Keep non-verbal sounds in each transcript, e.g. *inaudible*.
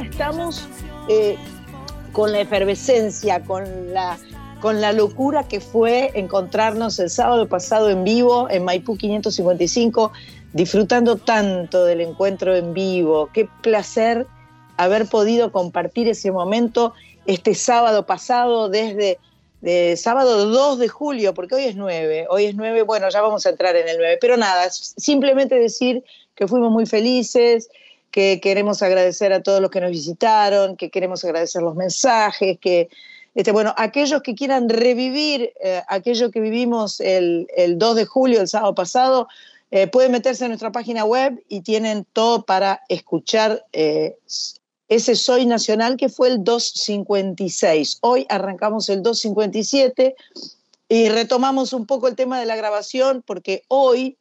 estamos eh, con la efervescencia, con la, con la locura que fue encontrarnos el sábado pasado en vivo en Maipú 555, disfrutando tanto del encuentro en vivo. Qué placer haber podido compartir ese momento este sábado pasado desde de sábado 2 de julio, porque hoy es 9, hoy es 9, bueno, ya vamos a entrar en el 9, pero nada, simplemente decir que fuimos muy felices, que queremos agradecer a todos los que nos visitaron, que queremos agradecer los mensajes, que, este, bueno, aquellos que quieran revivir eh, aquello que vivimos el, el, 2 de julio, el sábado pasado, eh, pueden meterse en nuestra página web y tienen todo para escuchar eh, ese Soy Nacional que fue el 256. Hoy arrancamos el 257 y retomamos un poco el tema de la grabación porque hoy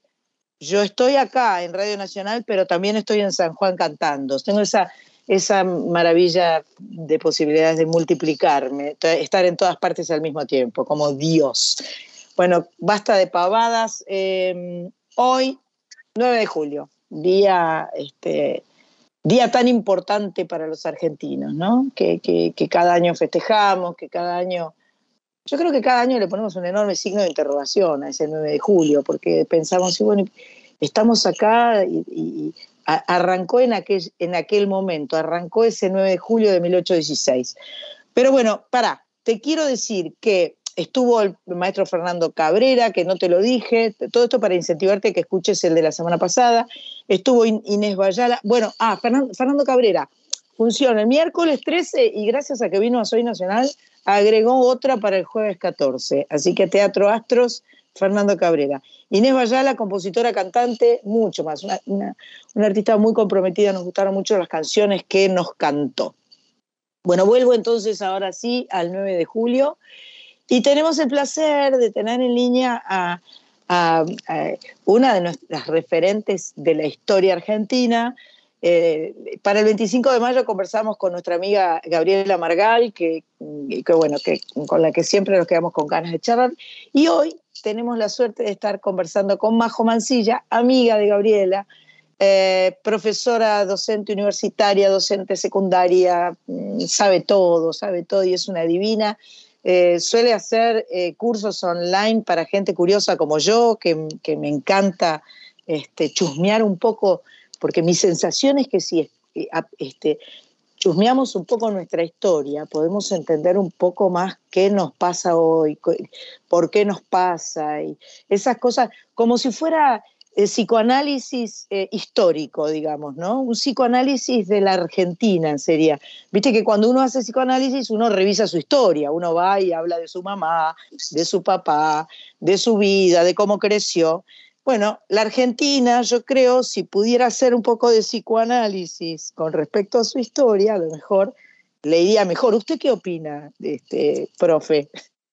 yo estoy acá en Radio Nacional, pero también estoy en San Juan cantando. Tengo esa, esa maravilla de posibilidades de multiplicarme, estar en todas partes al mismo tiempo, como Dios. Bueno, basta de pavadas. Eh, hoy, 9 de julio, día este, día tan importante para los argentinos, ¿no? Que, cada año festejamos, que cada año... Yo creo que cada año le ponemos un enorme signo de interrogación a ese 9 de julio, porque pensamos, bueno, estamos acá y, arrancó en aquel, en aquel momento, arrancó ese 9 de julio de 1816. Pero bueno, para, te quiero decir que estuvo el maestro Fernando Cabrera, que no te lo dije, todo esto para incentivarte que escuches el de la semana pasada, estuvo Inés Bayala, bueno, ah, Fernando, Cabrera, funciona el miércoles 13 y gracias a que vino a Soy Nacional, agregó otra para el jueves 14, así que Teatro Astros, Fernando Cabrera. Inés Bayala, compositora, cantante, mucho más, una, una artista muy comprometida, nos gustaron mucho las canciones que nos cantó. Bueno, vuelvo entonces ahora sí al 9 de julio. Y tenemos el placer de tener en línea a, una de nuestras referentes de la historia argentina. Eh, para el 25 de mayo conversamos con nuestra amiga Gabriela Margal, que, bueno, que, con la que siempre nos quedamos con ganas de charlar. Y hoy tenemos la suerte de estar conversando con Majo Mancilla, amiga de Gabriela, eh, profesora docente universitaria, docente secundaria, mm, sabe todo, sabe todo y es una divina. Eh, suele hacer cursos online para gente curiosa como yo, que, me encanta este, chusmear un poco, porque mi sensación es que si eh, este, chusmeamos un poco nuestra historia, podemos entender un poco más qué nos pasa hoy, por qué nos pasa, y esas cosas, como si fuera psicoanálisis eh, histórico, digamos, ¿no? Un psicoanálisis de la Argentina sería. Viste que cuando uno hace psicoanálisis uno revisa su historia, uno va y habla de su mamá, de su papá, de su vida, de cómo creció. Bueno, la Argentina, yo creo, si pudiera hacer un poco de psicoanálisis con respecto a su historia, a lo mejor le iría mejor. ¿Usted qué opina, este, profe?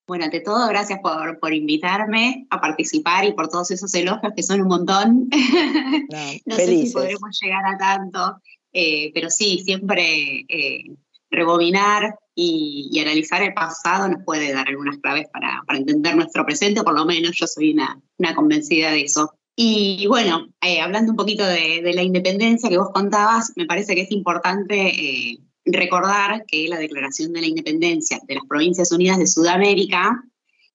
Bueno, ante todo, gracias por, por, invitarme a participar y por todos esos elogios que son un montón. *laughs* No, sé si podremos llegar a tanto, eh, pero sí, siempre eh, rebobinar y, analizar el pasado nos puede dar algunas claves para, entender nuestro presente, por lo menos yo soy una, convencida de eso. Y bueno, eh, hablando un poquito de, la independencia que vos contabas, me parece que es importante recordar que la Declaración de la Independencia de las Provincias Unidas de Sudamérica,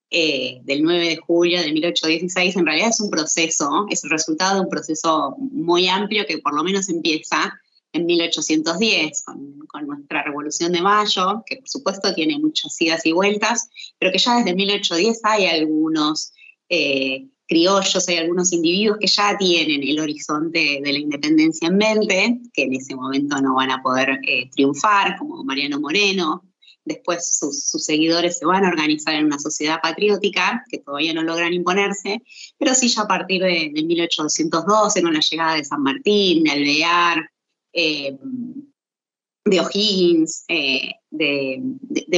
eh, del 9 de julio de 1816, en realidad es un proceso, es el resultado de un proceso muy amplio que por lo menos empieza en 1810 con, con, nuestra Revolución de Mayo, que por supuesto tiene muchas idas y vueltas, pero que ya desde 1810 hay algunos eh, criollos, hay algunos individuos que ya tienen el horizonte de la independencia en mente, que en ese momento no van a poder eh, triunfar, como Mariano Moreno. Después sus, seguidores se van a organizar en una sociedad patriótica, que todavía no logran imponerse, pero sí ya a partir de, 1812, con la llegada de San Martín, de Alvear, eh, de O'Higgins, eh, de,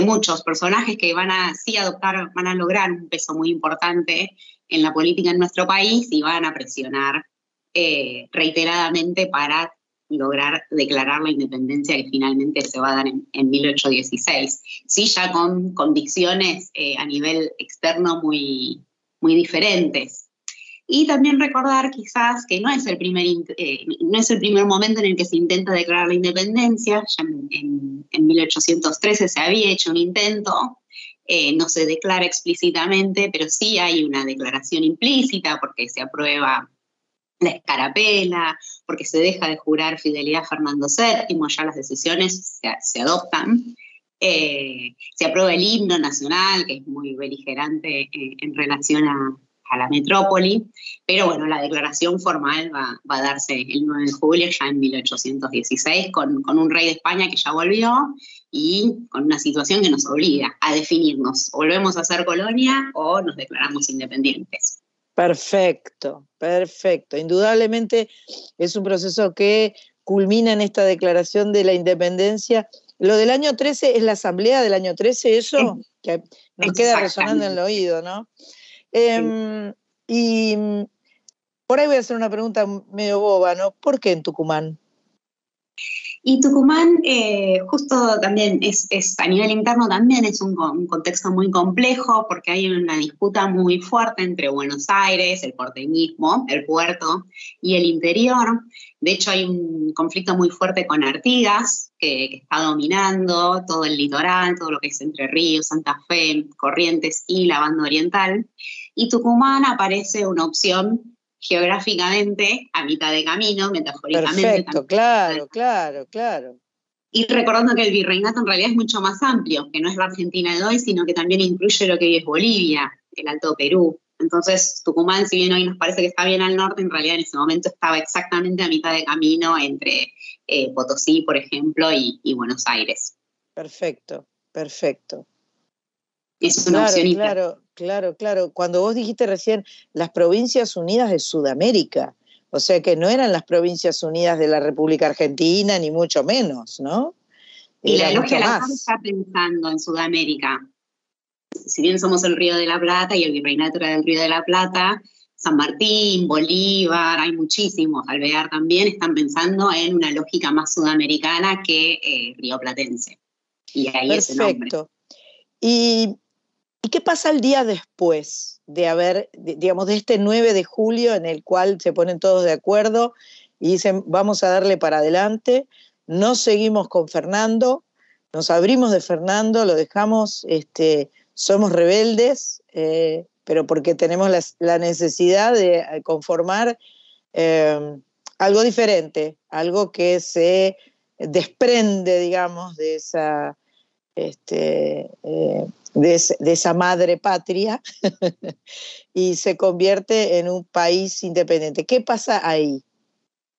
muchos personajes que van a sí adoptar, van a lograr un peso muy importante en la política en nuestro país y van a presionar eh, reiteradamente para lograr declarar la independencia que finalmente se va a dar en, 1816. Sí, ya con condiciones eh, a nivel externo muy, muy diferentes. Y también recordar quizás que no es, el primer, eh, no es el primer momento en el que se intenta declarar la independencia, ya en, 1813 se había hecho un intento, eh, no se declara explícitamente, pero sí hay una declaración implícita porque se aprueba la escarapela, porque se deja de jurar fidelidad a Fernando VII, ya las decisiones se, adoptan. Eh, se aprueba el himno nacional, que es muy beligerante en relación a, a la metrópoli, pero bueno, la declaración formal va, a darse el 9 de julio, ya en 1816, con, un rey de España que ya volvió y con una situación que nos obliga a definirnos, volvemos a ser colonia o nos declaramos independientes. Perfecto, perfecto. Indudablemente es un proceso que culmina en esta declaración de la independencia. Lo del año 13 es la asamblea del año 13, eso que nos queda resonando en el oído, ¿no? Em, y por ahí voy a hacer una pregunta medio boba, ¿no? ¿Por qué en Tucumán? Y Tucumán, eh, justo también es, a nivel interno también es un, contexto muy complejo porque hay una disputa muy fuerte entre Buenos Aires, el porteñismo, el puerto y el interior. De hecho, hay un conflicto muy fuerte con Artigas, que, que está dominando todo el litoral, todo lo que es Entre Ríos, Santa Fe, Corrientes y la banda oriental. Y Tucumán aparece una opción geográficamente a mitad de camino, metafóricamente. Perfecto, claro, claro, claro. Y recordando que el virreinato en realidad es mucho más amplio, que no es la Argentina de hoy, sino que también incluye lo que hoy es Bolivia, el Alto Perú. Entonces, Tucumán, si bien hoy nos parece que está bien al norte, en realidad en ese momento estaba exactamente a mitad de camino entre eh, Potosí, por ejemplo, y, Buenos Aires. Perfecto, perfecto. Es una opción Claro, Claro, claro. Cuando vos dijiste recién las Provincias Unidas de Sudamérica, o sea que no eran las Provincias Unidas de la República Argentina, ni mucho menos, ¿no? Y la logia la está pensando en Sudamérica. Si bien somos el Río de la Plata y el virreinato era del Río de la Plata, San Martín, Bolívar, hay muchísimos, Alvear también, están pensando en una lógica más sudamericana que eh, rioplatense. Y ahí es el nombre. Y ¿Y qué pasa el día después de haber, digamos, de este 9 de julio en el cual se ponen todos de acuerdo y dicen, vamos a darle para adelante, no seguimos con Fernando, nos abrimos de Fernando, lo dejamos, este, somos rebeldes, eh, pero porque tenemos la, necesidad de conformar em, algo diferente, algo que se desprende, digamos, de esa este, eh, de, esa madre patria *laughs* y se convierte en un país independiente. ¿Qué pasa ahí?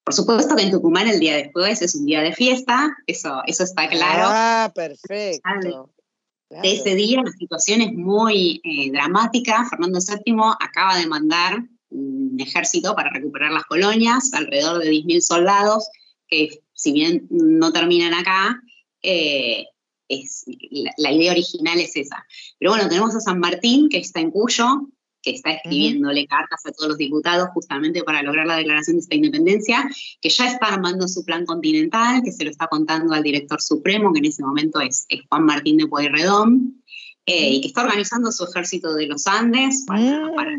Por supuesto que en Tucumán el día después es un día de fiesta, eso, eso está claro. Ah, perfecto. De ese día la situación es muy eh, dramática. Fernando VII acaba de mandar un ejército para recuperar las colonias, alrededor de 10.000 soldados, que si bien no terminan acá, eh, la, idea original es esa. Pero bueno, tenemos a San Martín, que está en Cuyo, que está escribiéndole cartas a todos los diputados justamente para lograr la declaración de esta independencia, que ya está armando su plan continental, que se lo está contando al director supremo, que en ese momento es, Juan Martín de Pueyrredón, eh, y que está organizando su ejército de los Andes para, para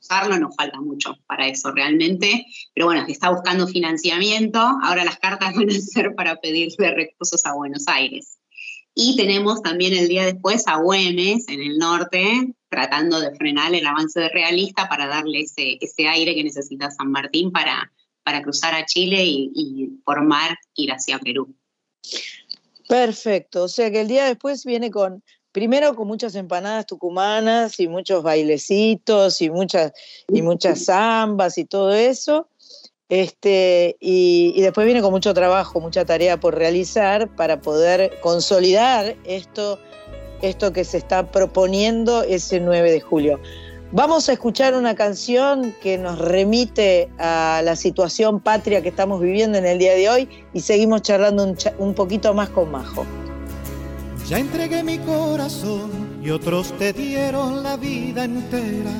usarlo, nos falta mucho para eso realmente, pero bueno, que está buscando financiamiento, ahora las cartas *laughs* van a ser para pedirle recursos a Buenos Aires. Y tenemos también el día después a Güemes, en el norte, tratando de frenar el avance de realista para darle ese, ese aire que necesita San Martín para, para cruzar a Chile y, y por mar ir hacia Perú. Perfecto, o sea que el día después viene con, primero con muchas empanadas tucumanas y muchos bailecitos y muchas, y muchas zambas y todo eso, este, y, después viene con mucho trabajo, mucha tarea por realizar para poder consolidar esto, esto que se está proponiendo ese 9 de julio. Vamos a escuchar una canción que nos remite a la situación patria que estamos viviendo en el día de hoy y seguimos charlando un, poquito más con Majo. Ya entregué mi corazón y otros te dieron la vida entera.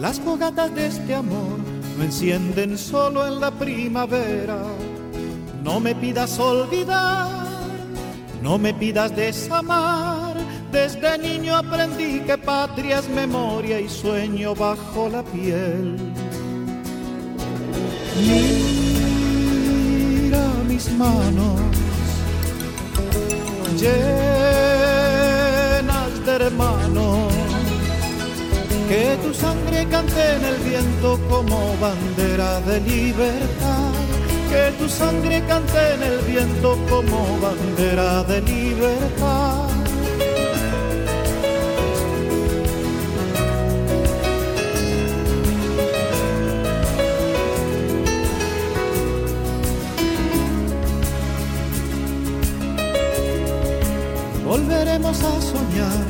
Las fogatas de este amor no encienden solo en la primavera. No me pidas olvidar, no me pidas desamar desde niño aprendí que patria es memoria y sueño bajo la piel. Mira mis manos llenas de hermanos. Que tu sangre cante en el viento como bandera de libertad. Que tu sangre cante en el viento como bandera de libertad. volveremos a soñar,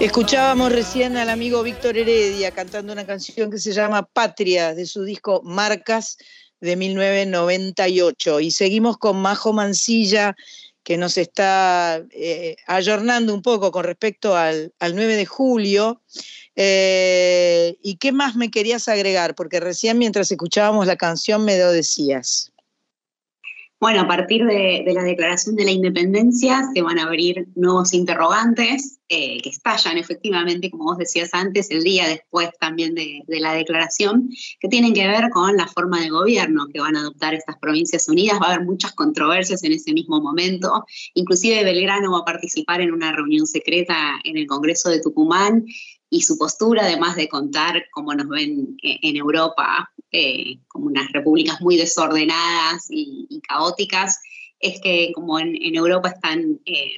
Escuchábamos recién al amigo Víctor Heredia cantando una canción que se llama Patria de su disco Marcas de 1998 y seguimos con Majo Mancilla que nos está eh, ayornando un poco con respecto al, 9 de julio. Eh, ¿Y qué más me querías agregar? Porque recién mientras escuchábamos la canción me lo decías. Bueno, a partir de, la declaración de la independencia se van a abrir nuevos interrogantes eh, que estallan efectivamente, como vos decías antes, el día después también de, la declaración, que tienen que ver con la forma de gobierno que van a adoptar estas provincias unidas. Va a haber muchas controversias en ese mismo momento. Inclusive Belgrano va a participar en una reunión secreta en el Congreso de Tucumán y su postura, además de contar cómo nos ven eh, en Europa eh, como unas repúblicas muy desordenadas y, caóticas, es que como en, Europa están eh,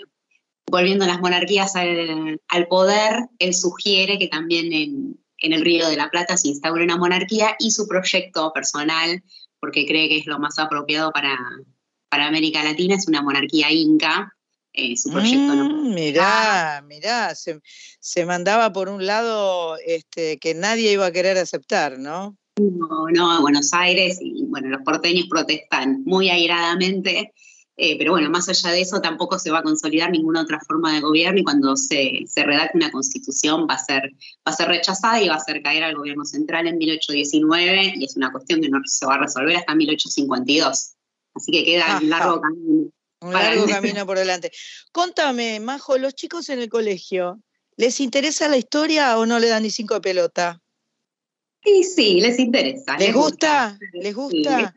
volviendo las monarquías al, poder, él sugiere que también en, el Río de la Plata se instaure una monarquía y su proyecto personal, porque cree que es lo más apropiado para, para América Latina, es una monarquía inca, eh, su proyecto. Mm, mirá, mirá, se, se, mandaba por un lado este, que nadie iba a querer aceptar, ¿no? No, no, a Buenos Aires y bueno, los porteños protestan muy airadamente, eh, pero bueno, más allá de eso tampoco se va a consolidar ninguna otra forma de gobierno y cuando se, se redacte una constitución va a, ser, va a ser rechazada y va a hacer caer al gobierno central en 1819 y es una cuestión que no se va a resolver hasta 1852. Así que queda un largo camino. Un largo camino por delante. Contame, Majo, los chicos en el colegio, ¿les interesa la historia o no le dan ni cinco de pelota? Sí, sí, les interesa. ¿Les, gusta? ¿Les gusta?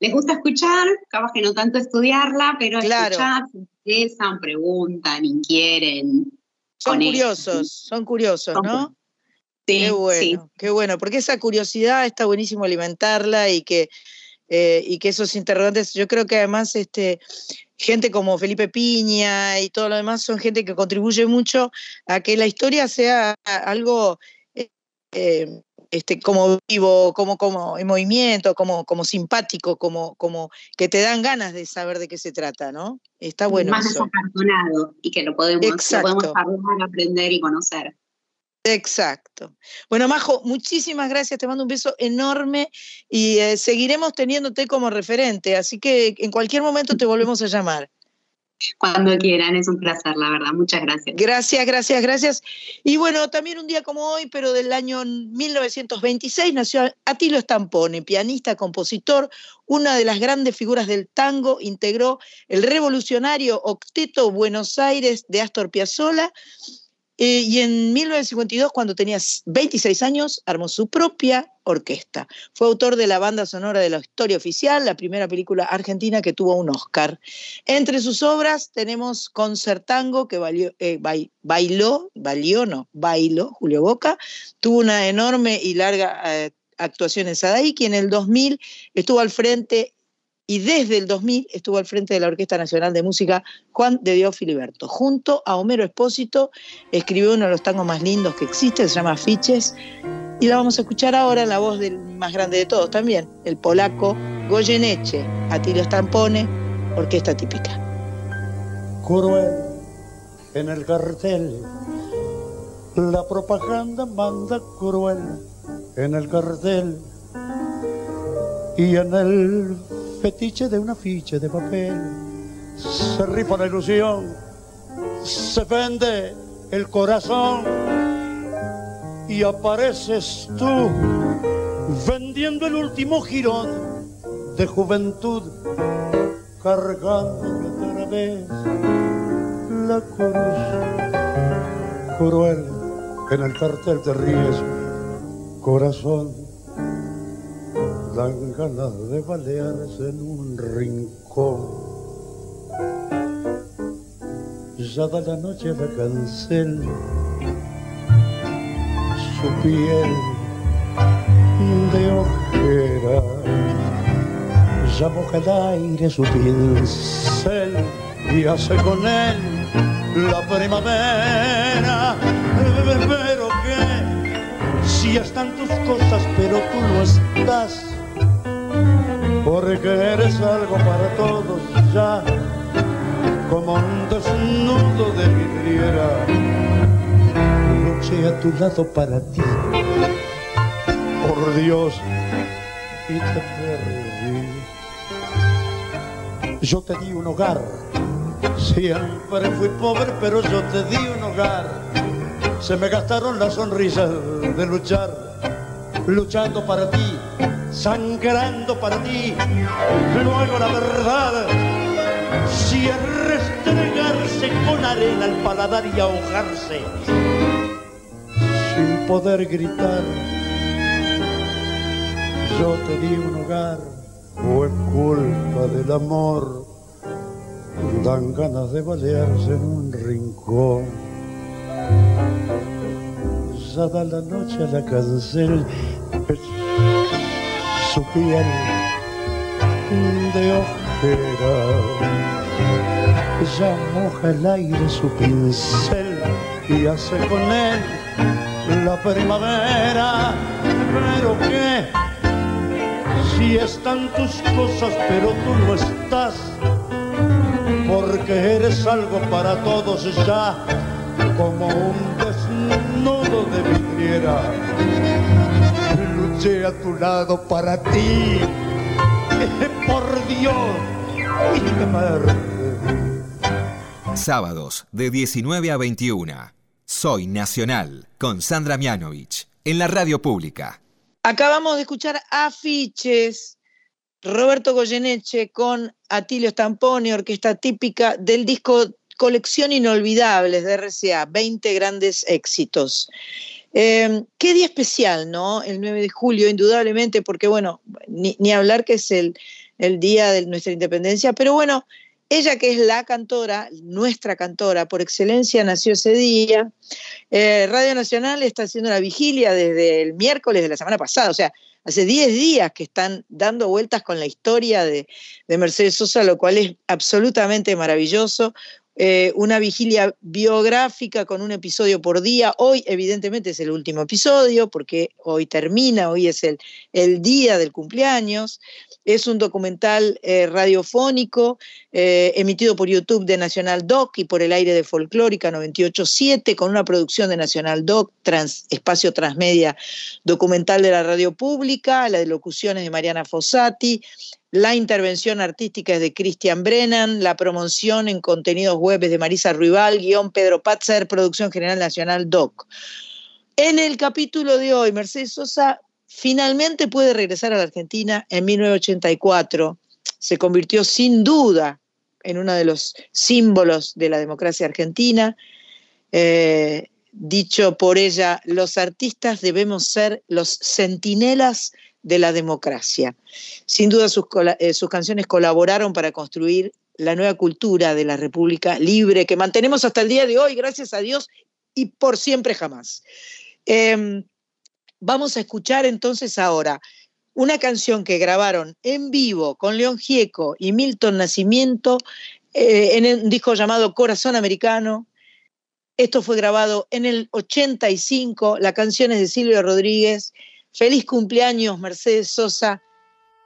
les, gusta escuchar, capaz que no tanto estudiarla, pero escuchar, se interesan, preguntan, inquieren. Son curiosos, son curiosos, ¿no? Sí, qué bueno, qué bueno, porque esa curiosidad está buenísimo alimentarla y que, eh, y que esos interrogantes, yo creo que además este, gente como Felipe Piña y todo lo demás son gente que contribuye mucho a que la historia sea algo eh, este, como vivo, como, como en movimiento, como, como simpático, como, como que te dan ganas de saber de qué se trata, ¿no? Está bueno. Más desapartonado y que lo podemos, lo podemos hablar, aprender y conocer. Exacto. Bueno, Majo, muchísimas gracias, te mando un beso enorme y eh, seguiremos teniéndote como referente, así que en cualquier momento te volvemos a llamar. Cuando quieran, es un placer, la verdad. Muchas gracias. Gracias, gracias, gracias. Y bueno, también un día como hoy, pero del año 1926, nació Atilo Stampone, pianista, compositor, una de las grandes figuras del tango, integró el revolucionario Octeto Buenos Aires de Astor Piazzolla eh, y en 1952, cuando tenía 26 años, armó su propia orquesta. Fue autor de la banda sonora de la historia oficial, la primera película argentina que tuvo un Oscar. Entre sus obras tenemos Concertango, que eh, bailó, valió, no, bailó, Julio Boca, tuvo una enorme y larga eh, actuación en Sadaiki, en el 2000 estuvo al frente y desde el 2000 estuvo al frente de la Orquesta Nacional de Música Juan de Dios Filiberto. Junto a Homero Espósito escribió uno de los tangos más lindos que existe, se llama Fiches, y la vamos a escuchar ahora en la voz del más grande de todos también, el polaco Goyeneche, Atilio Stampone, orquesta típica. Cruel en el cartel, la propaganda manda cruel en el cartel y en el fetiche de una ficha de papel. Se rifa la ilusión, se vende el corazón y apareces tú vendiendo el último jirón de juventud, cargando otra vez la cruz cruel en el cartel te ríes, corazón dan ganas de balearse en un rincón. Ya da la noche la cancel, su piel de ojera, ya moja el aire su pincel y hace con él la primavera. Pero que si están tus cosas, pero tú no estás porque eres algo para todos ya, como un desnudo de vidriera. Luché a tu lado para ti, por Dios, y te perdí. Yo te di un hogar, siempre fui pobre, pero yo te di un hogar. Se me gastaron las sonrisas de luchar, luchando para ti sangrando para ti. Luego la verdad, si es restregarse con arena al paladar y ahogarse, sin poder gritar, yo te di un hogar, fue culpa del amor, dan ganas de balearse en un rincón. Ya da la noche a la cancel su piel de ojera. Ya moja el aire su pincel y hace con él la primavera. Pero qué, si están tus cosas, pero tú no estás, porque eres algo para todos ya, como un desnudo de vidriera a tu lado para ti. *laughs* Por Dios, Sábados de 19 a 21. Soy Nacional con Sandra Mianovich en la radio pública. Acabamos de escuchar afiches. Roberto Goyeneche con Atilio Stampone, orquesta típica del disco Colección Inolvidables de RCA, 20 grandes éxitos. Em, qué día especial, ¿no? El 9 de julio, indudablemente, porque bueno, ni, hablar que es el, el día de nuestra independencia, pero bueno, ella que es la cantora, nuestra cantora por excelencia, nació ese día. Eh, Radio Nacional está haciendo la vigilia desde el miércoles de la semana pasada, o sea, hace 10 días que están dando vueltas con la historia de, de Mercedes Sosa, lo cual es absolutamente maravilloso. Eh, una vigilia biográfica con un episodio por día. Hoy, evidentemente, es el último episodio porque hoy termina, hoy es el, el día del cumpleaños. Es un documental eh, radiofónico eh, emitido por YouTube de Nacional Doc y por el aire de Folclórica 987 con una producción de Nacional Doc, trans, espacio transmedia documental de la radio pública, las locuciones de Mariana Fossati, la intervención artística es de Christian Brennan, la promoción en contenidos web es de Marisa Ruibal, guion Pedro Patzer, producción general nacional DOC. En el capítulo de hoy, Mercedes Sosa finalmente puede regresar a la Argentina en 1984. Se convirtió sin duda en uno de los símbolos de la democracia argentina. Eh, dicho por ella, los artistas debemos ser los centinelas de la democracia. Sin duda eh, sus, canciones colaboraron para construir la nueva cultura de la República libre que mantenemos hasta el día de hoy, gracias a Dios, y por siempre jamás. Em, vamos a escuchar entonces ahora una canción que grabaron en vivo con León Gieco y Milton Nacimiento eh, en un disco llamado Corazón Americano. Esto fue grabado en el 85, la canción es de Silvio Rodríguez Feliz cumpleaños, Mercedes Sosa,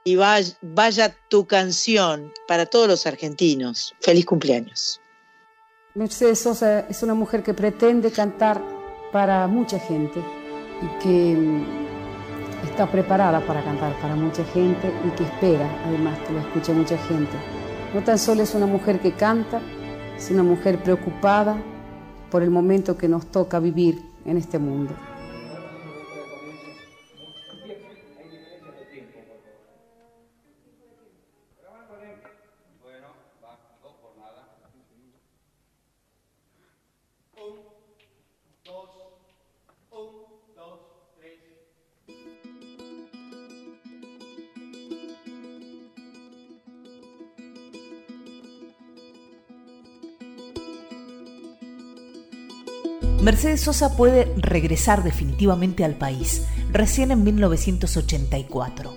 y vaya, tu canción para todos los argentinos. Feliz cumpleaños. Mercedes Sosa es una mujer que pretende cantar para mucha gente y que mm, está preparada para cantar para mucha gente y que espera además que lo escuche mucha gente. No tan solo es una mujer que canta, es una mujer preocupada por el momento que nos toca vivir en este mundo. Mercedes Sosa puede regresar definitivamente al país recién en 1984.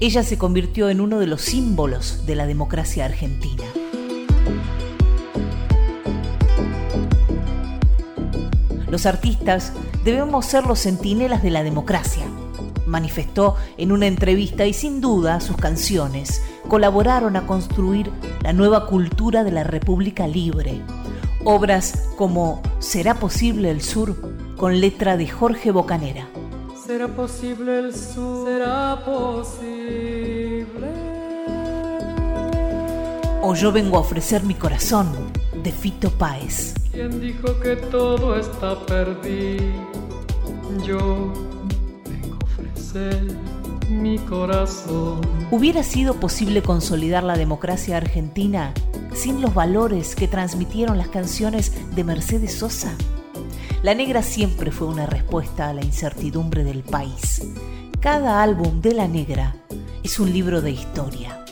Ella se convirtió en uno de los símbolos de la democracia argentina. Los artistas debemos ser los centinelas de la democracia, manifestó en una entrevista y sin duda sus canciones colaboraron a construir la nueva cultura de la República Libre Obras como ¿Será posible el sur? con letra de Jorge Bocanera. ¿Será posible el sur? ¿Será posible? O yo vengo a ofrecer mi corazón de Fito Páez. ¿Quién dijo que todo está perdido? Yo vengo a ofrecer mi corazón. ¿Hubiera sido posible consolidar la democracia argentina sin los valores que transmitieron las canciones de Mercedes Sosa? La Negra siempre fue una respuesta a la incertidumbre del país. Cada álbum de La Negra es un libro de historia.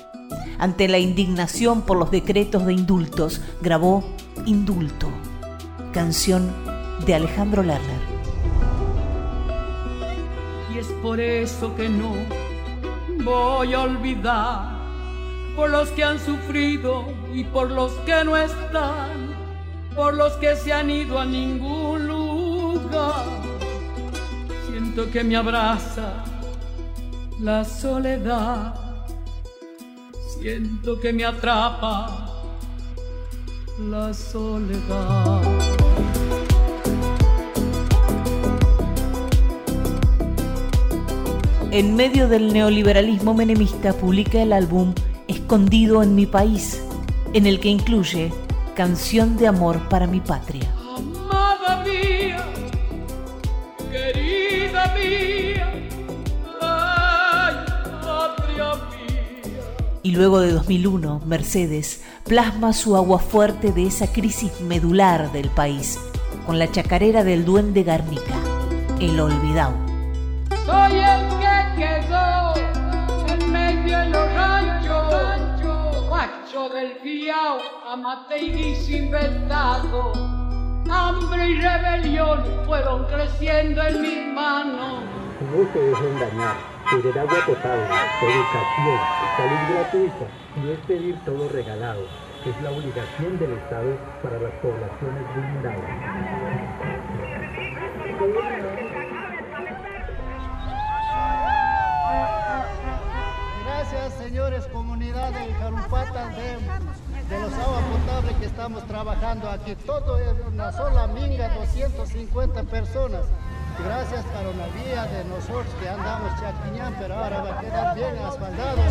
Ante la indignación por los decretos de indultos, grabó Indulto, canción de Alejandro Lerner. Y es por eso que no voy a olvidar por los que han sufrido y por los que no están, por los que se han ido a ningún lugar. Siento que me abraza la soledad, siento que me atrapa la soledad. En medio del neoliberalismo menemista publica el álbum escondido en mi país, en el que incluye Canción de Amor para mi Patria. Amada mía, querida mía, ay, patria mía. Y luego de 2001, Mercedes plasma su agua fuerte de esa crisis medular del país, con la chacarera del duende Garnica, El Olvidado. Soy el que quedó en medio de los ranchos, macho del fiao, amate y inventado. Hambre y rebelión fueron creciendo en mis manos. No se dejen dañar, tener agua potable, educación, salud gratuita y es pedir todo regalado. Es la obligación del Estado para las poblaciones vulnerables. Señores comunidades de Jarupatas de, de los aguas potables que estamos trabajando aquí. Todo es una sola minga, 250 personas. Gracias para una vía de nosotros que andamos chaquiñán, pero ahora va a quedar bien asfaltado.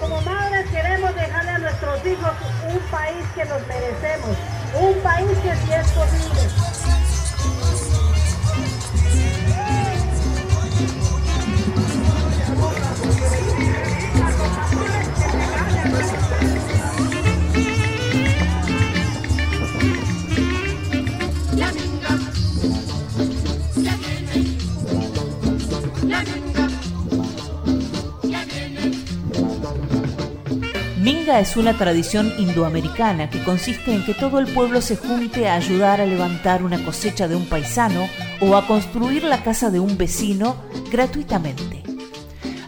Como madres queremos dejarle a nuestros hijos un país que nos merecemos, un país que sí es posible. Minga es una tradición indoamericana que consiste en que todo el pueblo se junte a ayudar a levantar una cosecha de un paisano o a construir la casa de un vecino gratuitamente.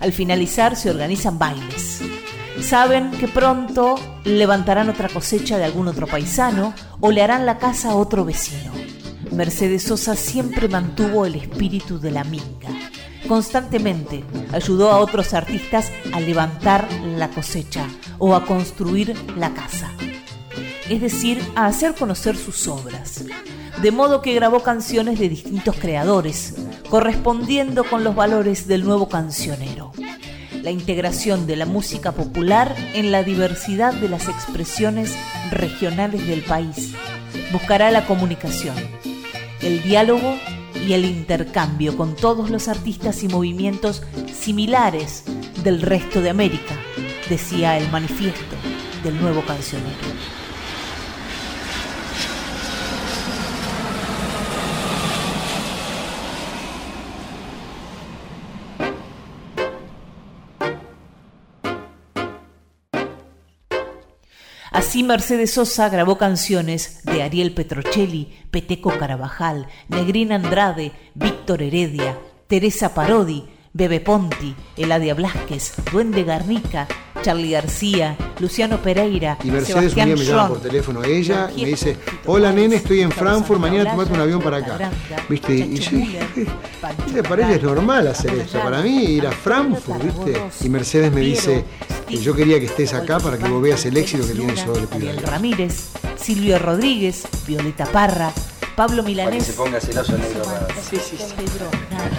Al finalizar se organizan bailes. Saben que pronto levantarán otra cosecha de algún otro paisano o le harán la casa a otro vecino. Mercedes Sosa siempre mantuvo el espíritu de la minga. Constantemente ayudó a otros artistas a levantar la cosecha o a construir la casa. Es decir, a hacer conocer sus obras. De modo que grabó canciones de distintos creadores, correspondiendo con los valores del nuevo cancionero. La integración de la música popular en la diversidad de las expresiones regionales del país. Buscará la comunicación, el diálogo y el intercambio con todos los artistas y movimientos similares del resto de América, decía el manifiesto del nuevo cancionero. Así Mercedes Sosa grabó canciones de Ariel Petrocelli, Peteco Carabajal, Negrina Andrade, Víctor Heredia, Teresa Parodi, Bebe Ponti, Eladia Blasquez, Duende Garnica, Charlie García, Luciano Pereira, y Mercedes un día me llama por teléfono a ella y me dice, hola nene, estoy en Frankfurt, mañana tomate un avión para acá. ¿Viste? Y yo para ella es normal hacer esto, para mí ir a Frankfurt, ¿viste? Y Mercedes me dice, yo quería que estés acá para que vos veas el éxito que tiene sobre el Ramírez, Silvio Rodríguez, Violeta Parra, Pablo Milanés. Para que se ponga celoso el negro Rada. Sí, sí, sí.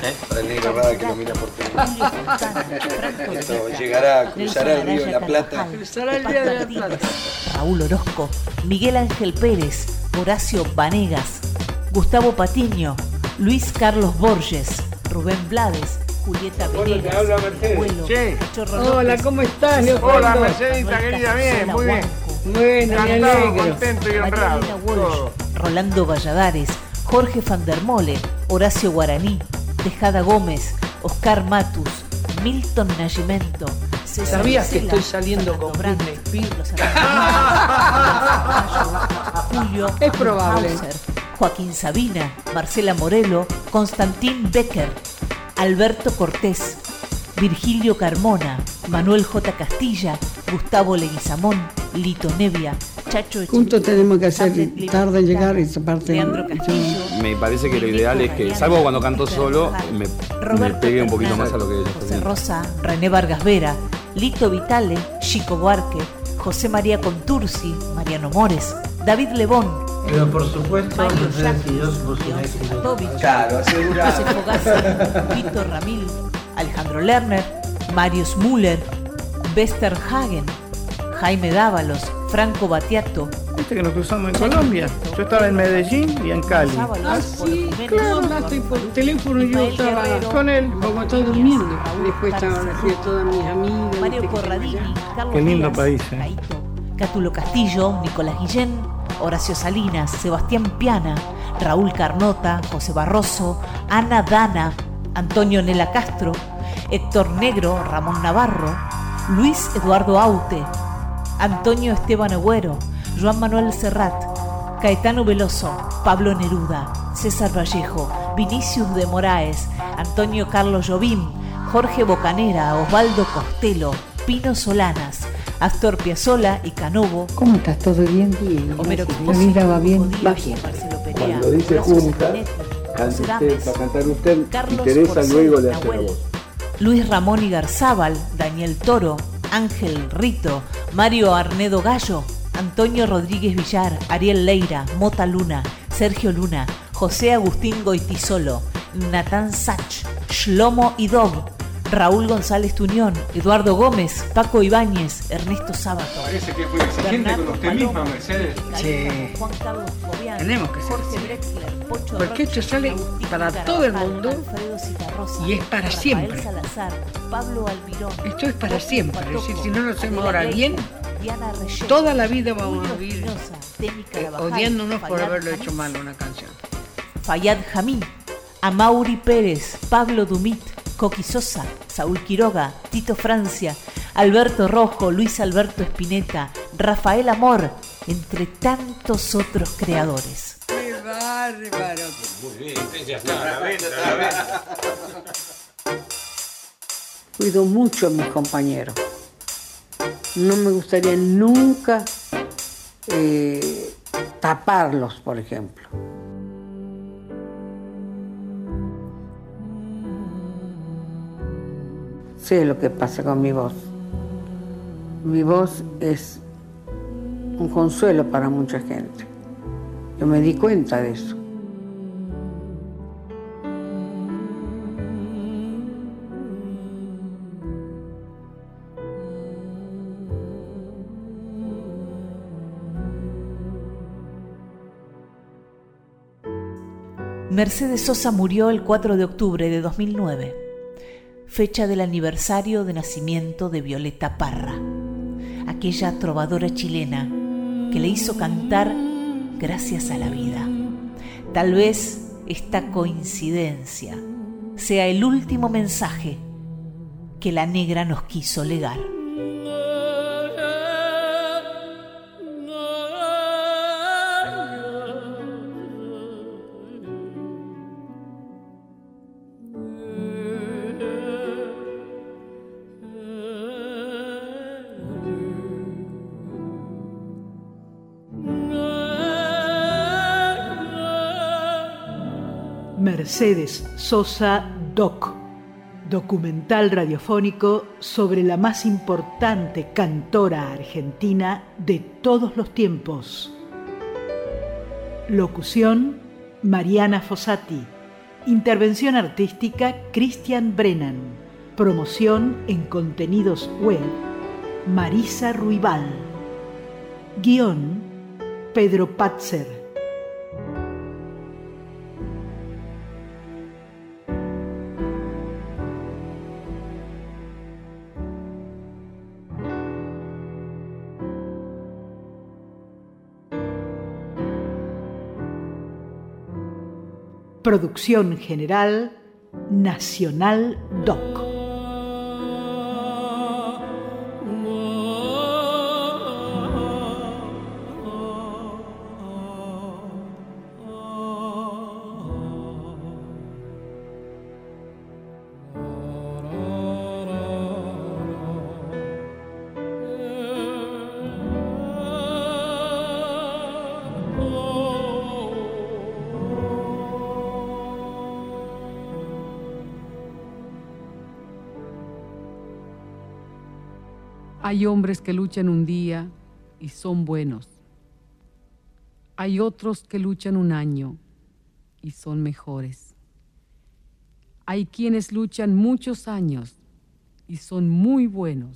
¿Eh? Para el negro Rada que lo mira por teléfono. llegará, cruzará el río de la Plata. Cruzará el río de la Plata. Raúl Orozco, Miguel Ángel Pérez, Horacio Vanegas, Gustavo Patiño, Luis Carlos Borges, Rubén Blades, Julieta Venegas, habla Mercedes. Hola, ¿cómo estás, Leopoldo? Hola, Mercedita, querida, bien, muy bien. Bueno, me alegro. contento y honrado. Rolando Valladares, Jorge Fandermole, Horacio Guaraní, Tejada Gómez, Oscar Matus, Milton Nagimento. ¿Sabías que estoy saliendo con Britney Spears? Julio es probable. Joaquín Sabina, Marcela Morelo, Constantín Becker, Alberto Cortés, Virgilio Carmona, Manuel J. Castilla, Gustavo Leguizamón, Lito Nevia, Chacho Juntos tenemos que hacer tarde en llegar y esa parte. Me parece que lo ideal es que, salvo cuando canto solo, me, me pegue un poquito más a lo que ella José Rosa, René Vargas Vera, Lito Vitale, Chico Buarque, José María Contursi, Mariano Mores, David Lebón, pero por supuesto, Mario Jacques, Claro, asegurado. José Fogazzi, Víctor Ramil, Alejandro Lerner, Marius Müller, Bester Hagen, Jaime Dávalos, Franco Batiato. Viste que nos cruzamos en Colombia. Yo estaba en Medellín y en Cali. Ah, sí, claro, hablaste por teléfono y yo estaba con él. Como estoy durmiendo. Después estaba aquí todas mis amigas. Mario Corradini, Carlos Qué lindo país, ¿eh? Cátulo Castillo, Nicolás Guillén, Horacio Salinas, Sebastián Piana, Raúl Carnota, José Barroso, Ana Dana, Antonio Nela Castro, Héctor Negro, Ramón Navarro, Luis Eduardo Aute, Antonio Esteban Agüero, Juan Manuel Serrat, Caetano Veloso, Pablo Neruda, César Vallejo, Vinicius de Moraes, Antonio Carlos Jobim, Jorge Bocanera, Osvaldo Costello, Pino Solanas, Astor Piazzolla y Canovo. ¿Cómo estás? ¿Todo bien? Bien. Homero La vida va bien, va bien. Cuando dice junta, cante usted, va a cantar usted y Teresa luego le hace la voz. Luis Ramón Igarzábal, Daniel Toro, Ángel Rito, Mario Arnedo Gallo, Antonio Rodríguez Villar, Ariel Leira, Mota Luna, Sergio Luna, José Agustín Goitizolo, Natán Sach, Shlomo Idov, Raúl González Tuñón, Eduardo Gómez, Paco Ibáñez, Ernesto Sábato. Parece que fue exigente con usted misma, Mercedes. Sí. Juan Carlos Fobián, Tenemos que ser Jorge así. Drexler, Pocho Porque esto sale Agustín para todo el mundo Citarrosa, y es para Rafael siempre. Salazar, Pablo Almirón, Esto es para Jorge siempre. Es Patoco, decir, si no lo hacemos ahora bien, Reyes, toda la vida vamos a vivir eh, odiándonos por Fayad haberlo hecho Jamís, mal una canción. Fayad Jamí, Amauri Pérez, Pablo Dumit, Coqui Sosa, Saúl Quiroga, Tito Francia, Alberto Rojo, Luis Alberto Espineta, Rafael Amor, entre tantos otros creadores. ¡Qué bárbaro! Muy bien, ya está, a la venta, a la venta. Cuido mucho a mis compañeros. No me gustaría nunca eh, taparlos, por ejemplo. Sé lo que pasa con mi voz. Mi voz es un consuelo para mucha gente. Yo me di cuenta de eso. Mercedes Sosa murió el 4 de octubre de 2009, fecha del aniversario de nacimiento de Violeta Parra, aquella trovadora chilena que le hizo cantar gracias a la vida. Tal vez esta coincidencia sea el último mensaje que la negra nos quiso legar. Mercedes Sosa Doc, documental radiofónico sobre la más importante cantora argentina de todos los tiempos. Locución Mariana Fossati. Intervención artística Christian Brennan. Promoción en contenidos web Marisa Ruibal. Guión Pedro Patzer. Producción General Nacional Doc. Hay hombres que luchan un día y son buenos. Hay otros que luchan un año y son mejores. Hay quienes luchan muchos años y son muy buenos.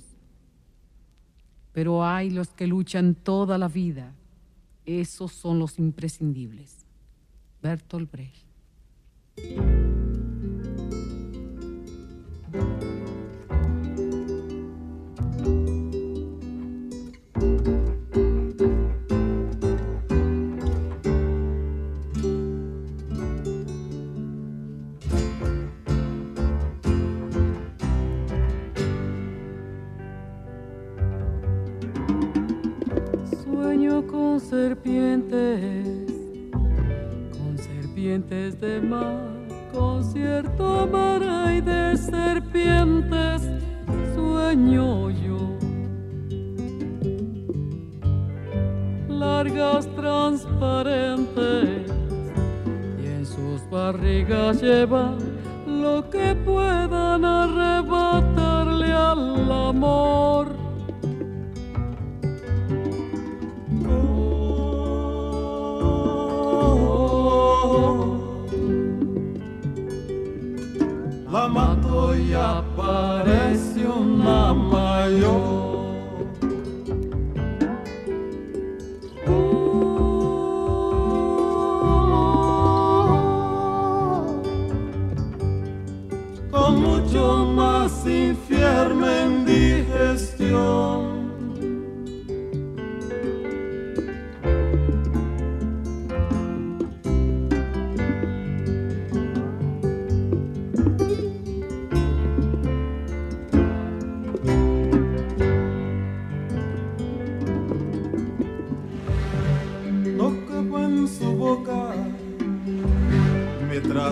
Pero hay los que luchan toda la vida. Esos son los imprescindibles. Bertolt Brecht. Aparece una mayor. Con mucho más infierno en digestión.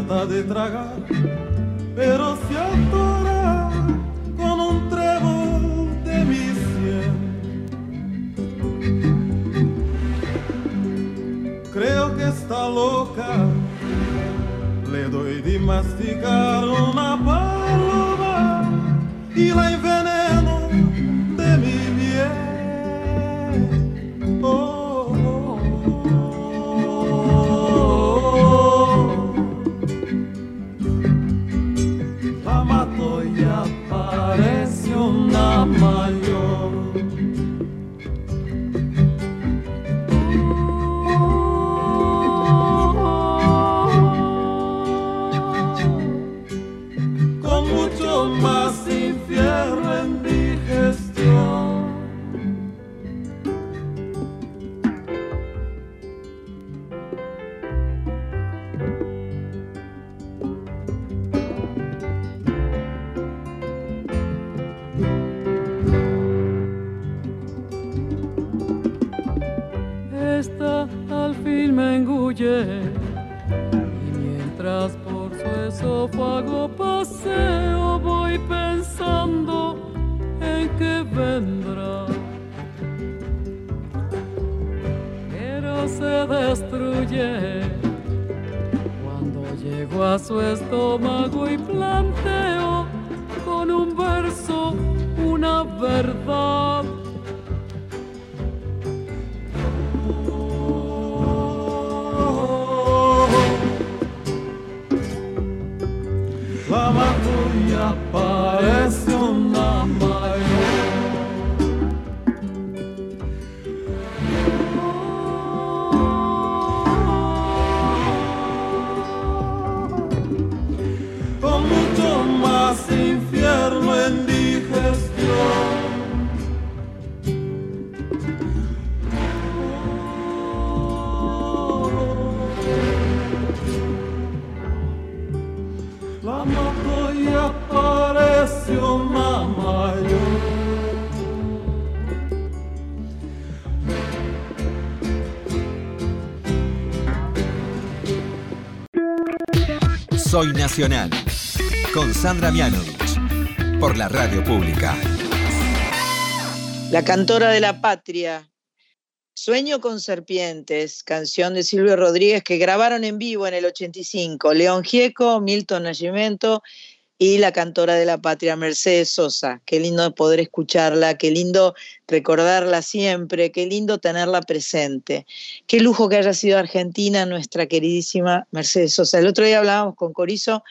Trata de tragar, pero se atora con un trébol de mi cien. Creo que está loca, le doy de masticar una paloma y la Soy Nacional. Con Sandra Mianovich. Por la radio pública. La cantora de la patria. Sueño con serpientes, canción de Silvio Rodríguez que grabaron en vivo en el 85. León Gieco, Milton Nascimento y la cantora de la patria, Mercedes Sosa. Qué lindo poder escucharla, qué lindo recordarla siempre, qué lindo tenerla presente. Qué lujo que haya sido Argentina nuestra queridísima Mercedes Sosa. El otro día hablábamos con Corizo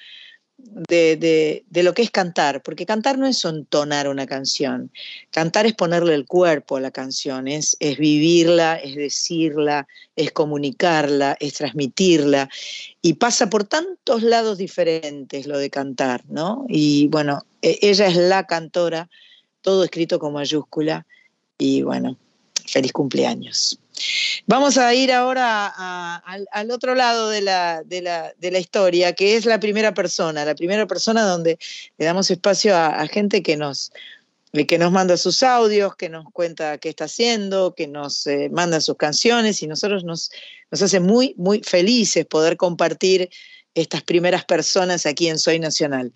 de, de, de, lo que es cantar, porque cantar no es entonar una canción, cantar es ponerle el cuerpo a la canción, es, es vivirla, es decirla, es comunicarla, es transmitirla, y pasa por tantos lados diferentes lo de cantar, ¿no? Y bueno, ella es la cantora, todo escrito con mayúscula, y bueno, feliz cumpleaños. Vamos a ir ahora al, otro lado de la, de, la, de la, historia, que es la primera persona, la primera persona donde le damos espacio a, gente que nos, que nos manda sus audios, que nos cuenta qué está haciendo, que nos eh, manda sus canciones y nosotros nos, nos hace muy, muy felices poder compartir estas primeras personas aquí en Soy Nacional.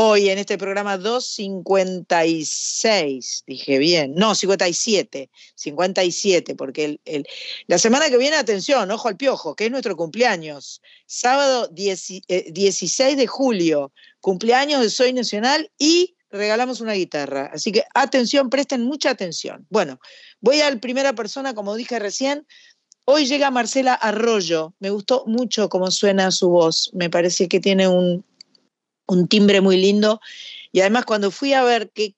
Hoy en este programa 256, dije bien, no, 57, 57, porque el, la semana que viene, atención, ojo al piojo, que es nuestro cumpleaños, sábado 16 eh, de julio, cumpleaños de Soy Nacional y regalamos una guitarra. Así que atención, presten mucha atención. Bueno, voy a la primera persona, como dije recién. Hoy llega Marcela Arroyo. Me gustó mucho cómo suena su voz. Me parece que tiene un, un timbre muy lindo. Y además cuando fui a ver qué,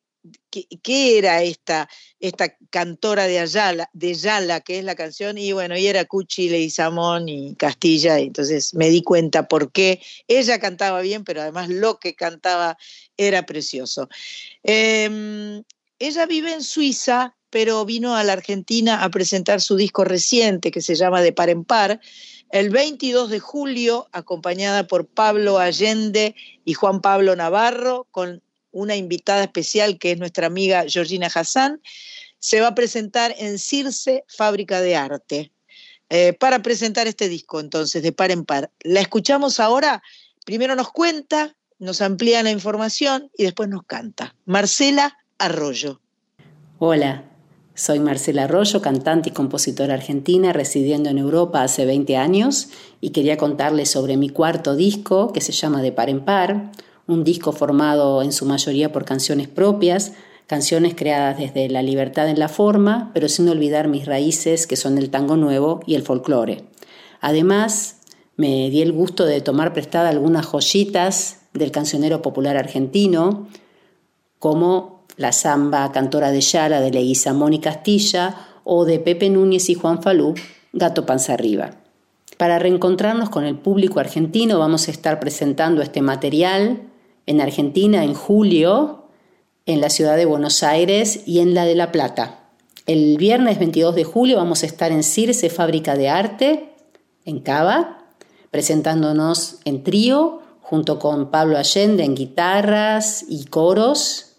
qué, era esta, esta cantora de Ayala, de Yala, que es la canción, y bueno, y era Cuchi, Leizamón y Castilla, y entonces me di cuenta por qué ella cantaba bien, pero además lo que cantaba era precioso. Em, ella vive en Suiza, pero vino a la Argentina a presentar su disco reciente que se llama De Par en Par, el 22 de julio, acompañada por Pablo Allende y Juan Pablo Navarro, con una invitada especial que es nuestra amiga Georgina Hassan, se va a presentar en Circe Fábrica de Arte eh, para presentar este disco, entonces, de par en par. La escuchamos ahora, primero nos cuenta, nos amplía la información y después nos canta. Marcela Arroyo. Hola, soy Marcela Arroyo, cantante y compositora argentina, residiendo en Europa hace 20 años y quería contarles sobre mi cuarto disco que se llama De par en par, un disco formado en su mayoría por canciones propias, canciones creadas desde la libertad en la forma, pero sin olvidar mis raíces que son el tango nuevo y el folclore. Además, me di el gusto de tomar prestada algunas joyitas del cancionero popular argentino, como la samba Cantora de Yara de Leguizamón y Castilla o de Pepe Núñez y Juan Falú, Gato Panza Arriba. Para reencontrarnos con el público argentino vamos a estar presentando este material en Argentina en julio, en la ciudad de Buenos Aires y en la de La Plata. El viernes 22 de julio vamos a estar en Circe Fábrica de Arte, en Cava, presentándonos en trío junto con Pablo Allende en guitarras y coros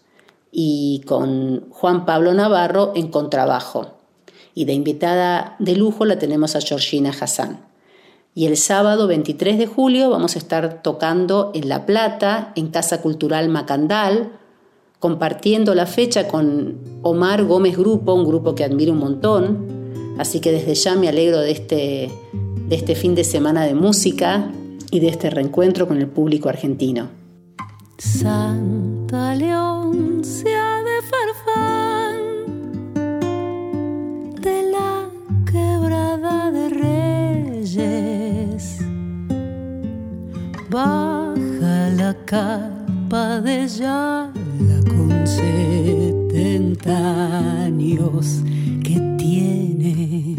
y con Juan Pablo Navarro en contrabajo. Y de invitada de lujo la tenemos a Georgina Hassan. Y el sábado 23 de julio vamos a estar tocando en La Plata, en Casa Cultural Macandal, compartiendo la fecha con Omar Gómez Grupo, un grupo que admiro un montón. Así que desde ya me alegro de este, de este fin de semana de música y de este reencuentro con el público argentino. Santa Ha de farfán de la quebrada de Reyes. Baja la capa de Yala con setenta años que tiene.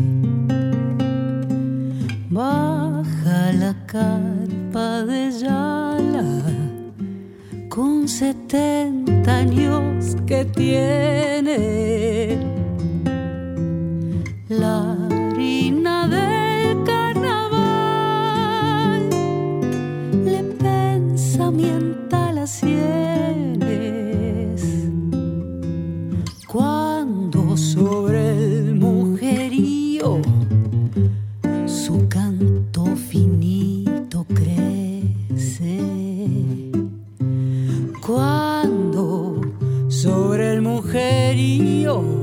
Baja la carpa de Yala con setenta años que tiene. La harina del carnaval le pensamienta la sienes cuando sobre el mujerío su canto finito mujerío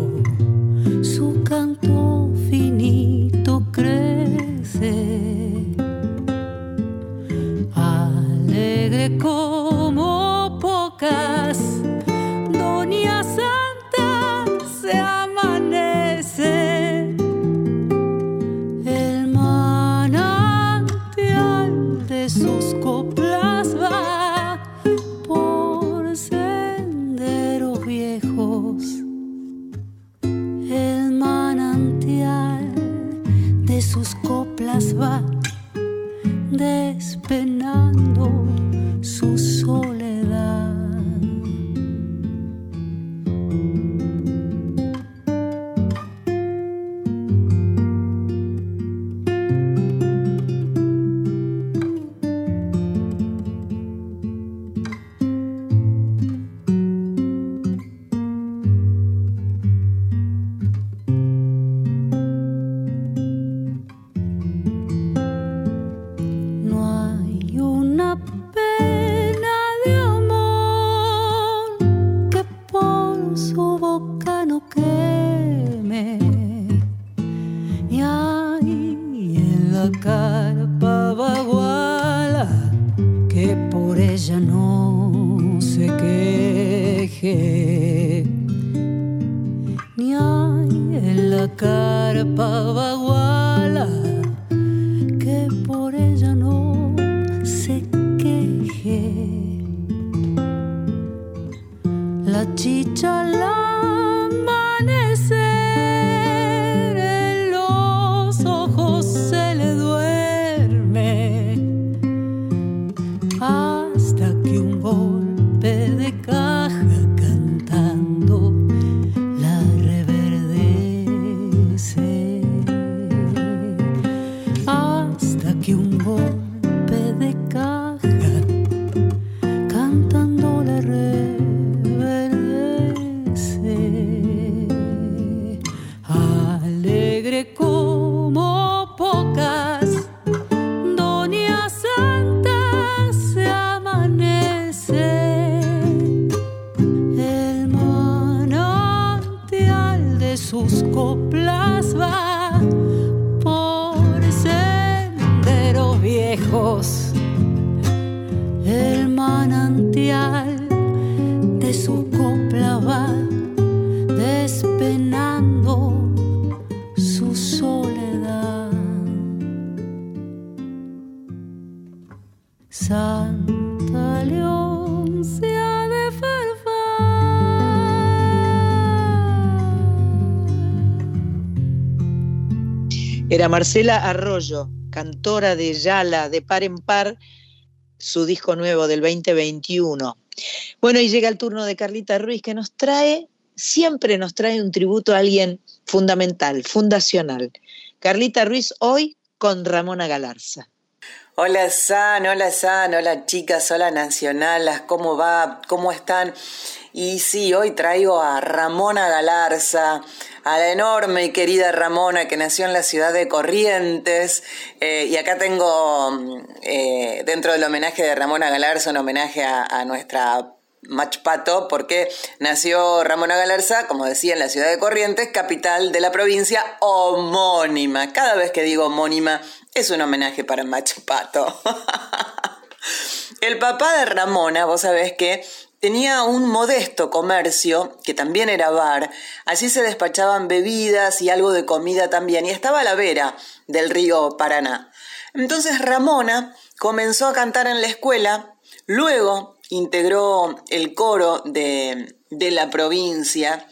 Marcela Arroyo, cantora de Yala, de par en par, su disco nuevo del 2021. Bueno, y llega el turno de Carlita Ruiz, que nos trae, siempre nos trae un tributo a alguien fundamental, fundacional. Carlita Ruiz hoy con Ramona Galarza. Hola San, hola San, hola chicas, hola nacionalas, ¿cómo va? ¿Cómo están? Y sí, hoy traigo a Ramona Galarza, a la enorme y querida Ramona que nació en la ciudad de Corrientes. Eh, y acá tengo, mm, eh, dentro del homenaje de Ramona Galarza, un homenaje a, nuestra Machpato, porque nació Ramona Galarza, como decía, en la ciudad de Corrientes, capital de la provincia homónima. Cada vez que digo homónima, es un homenaje para Machpato. *laughs* El papá de Ramona, vos sabés que Tenía un modesto comercio, que también era bar, allí se despachaban bebidas y algo de comida también, y estaba a la vera del río Paraná. Entonces Ramona comenzó a cantar en la escuela, luego integró el coro de, la provincia,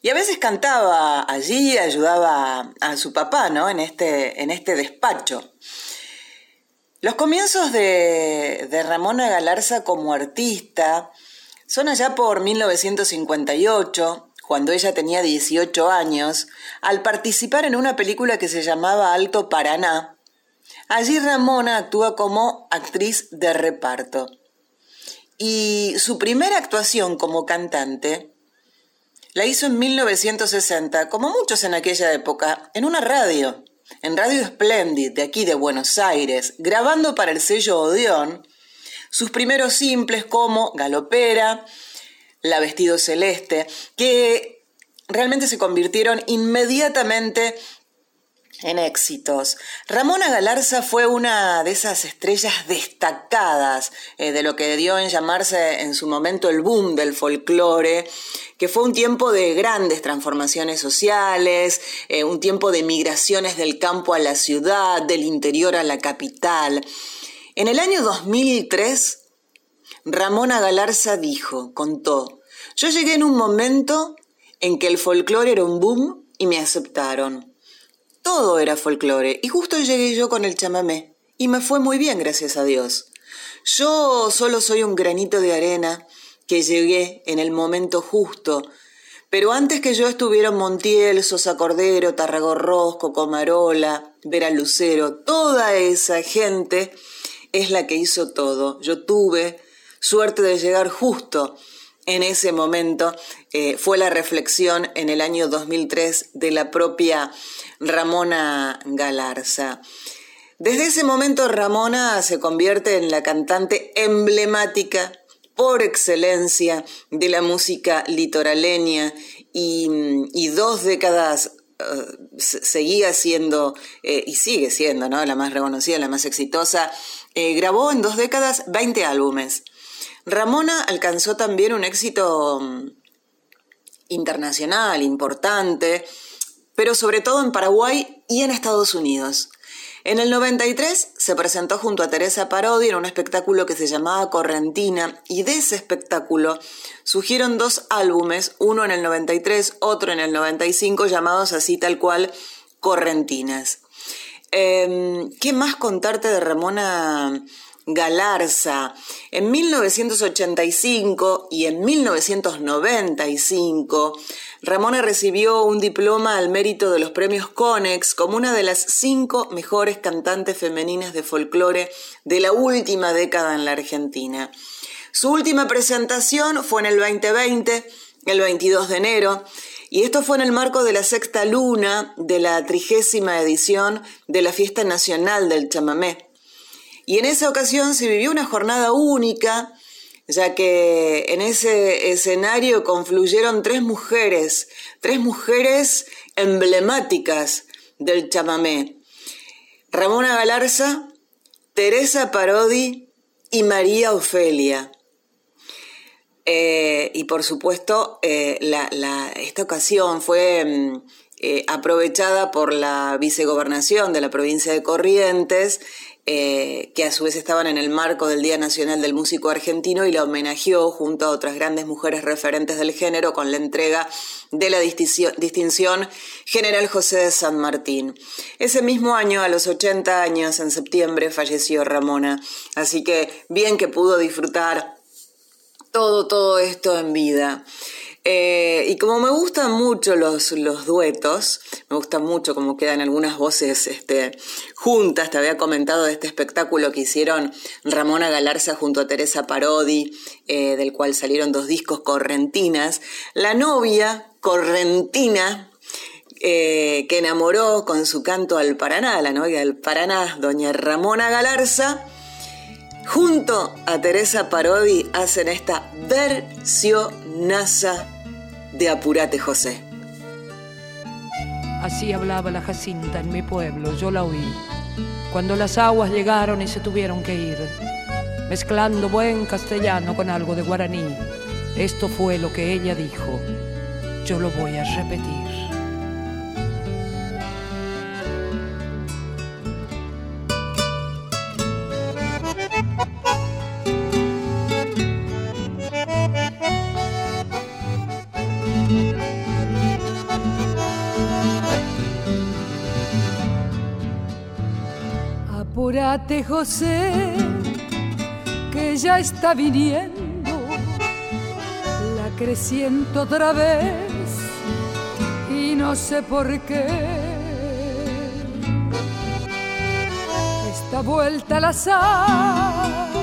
y a veces cantaba allí, ayudaba a, su papá, ¿no? En este, en este despacho. Los comienzos de, de Ramona Galarza como artista son allá por 1958, cuando ella tenía 18 años, al participar en una película que se llamaba Alto Paraná. Allí Ramona actúa como actriz de reparto. Y su primera actuación como cantante la hizo en 1960, como muchos en aquella época, en una radio, en Radio Splendid de aquí de Buenos Aires, grabando para el sello Odeón sus primeros simples como Galopera, La Vestido Celeste, que realmente se convirtieron inmediatamente en éxitos. Ramona Galarza fue una de esas estrellas destacadas eh, de lo que dio en llamarse en su momento el boom del folclore, que fue un tiempo de grandes transformaciones sociales, eh, un tiempo de migraciones del campo a la ciudad, del interior a la capital. En el año 2003, Ramona Galarza dijo, contó, yo llegué en un momento en que el folclore era un boom y me aceptaron. Todo era folclore y justo llegué yo con el chamamé y me fue muy bien, gracias a Dios. Yo solo soy un granito de arena que llegué en el momento justo, pero antes que yo estuviera Montiel, Sosa Cordero, Tarragorros, Comarola, Vera Lucero, toda esa gente es la que hizo todo. Yo tuve suerte de llegar justo en ese momento. Eh, fue la reflexión en el año 2003 de la propia Ramona Galarza. Desde ese momento Ramona se convierte en la cantante emblemática por excelencia de la música litoraleña y dos décadas eh, seguía siendo eh, y sigue siendo ¿no? la más reconocida, la más exitosa. Eh, grabó en dos décadas 20 álbumes. Ramona alcanzó también un éxito mm, internacional importante. pero sobre todo en Paraguay y en Estados Unidos. En el 93 se presentó junto a Teresa Parodi en un espectáculo que se llamaba Correntina y de ese espectáculo surgieron dos álbumes, uno en el 93, otro en el 95, llamados así tal cual Correntinas. Em, ¿Qué más contarte de Ramona Galarza? En 1985 y en 1995 Ramona recibió un diploma al mérito de los premios Conex como una de las cinco mejores cantantes femeninas de folclore de la última década en la Argentina. Su última presentación fue en el 2020, el 22 de enero, y esto fue en el marco de la sexta luna de la trigésima edición de la Fiesta Nacional del Chamamé. Y en esa ocasión se vivió una jornada única ya que en ese escenario confluyeron tres mujeres, tres mujeres emblemáticas del chamamé. Ramona Galarza, Teresa Parodi y María Ofelia. Eh, y por supuesto, eh, esta ocasión fue mm, eh, aprovechada por la vicegobernación de la provincia de Corrientes eh, que a su vez estaban en el marco del Día Nacional del Músico Argentino y la homenajeó junto a otras grandes mujeres referentes del género con la entrega de la distinción General José de San Martín. Ese mismo año, a los 80 años, en septiembre, falleció Ramona, así que bien que pudo disfrutar todo, todo esto en vida. Eh, y como me gustan mucho los, duetos, me gusta mucho cómo quedan algunas voces este, juntas. Te había comentado de este espectáculo que hicieron Ramona Galarza junto a Teresa Parodi, eh, del cual salieron dos discos correntinas. La novia correntina eh, que enamoró con su canto al Paraná, la novia del Paraná, doña Ramona Galarza, junto a Teresa Parodi hacen esta versionaza de Apurate José. Así hablaba la Jacinta en mi pueblo, yo la oí. Cuando las aguas llegaron y se tuvieron que ir, mezclando buen castellano con algo de guaraní, esto fue lo que ella dijo. Yo lo voy a repetir. Apúrate, José, que ya está viniendo la creciente otra vez y no sé por qué. Esta vuelta a las aguas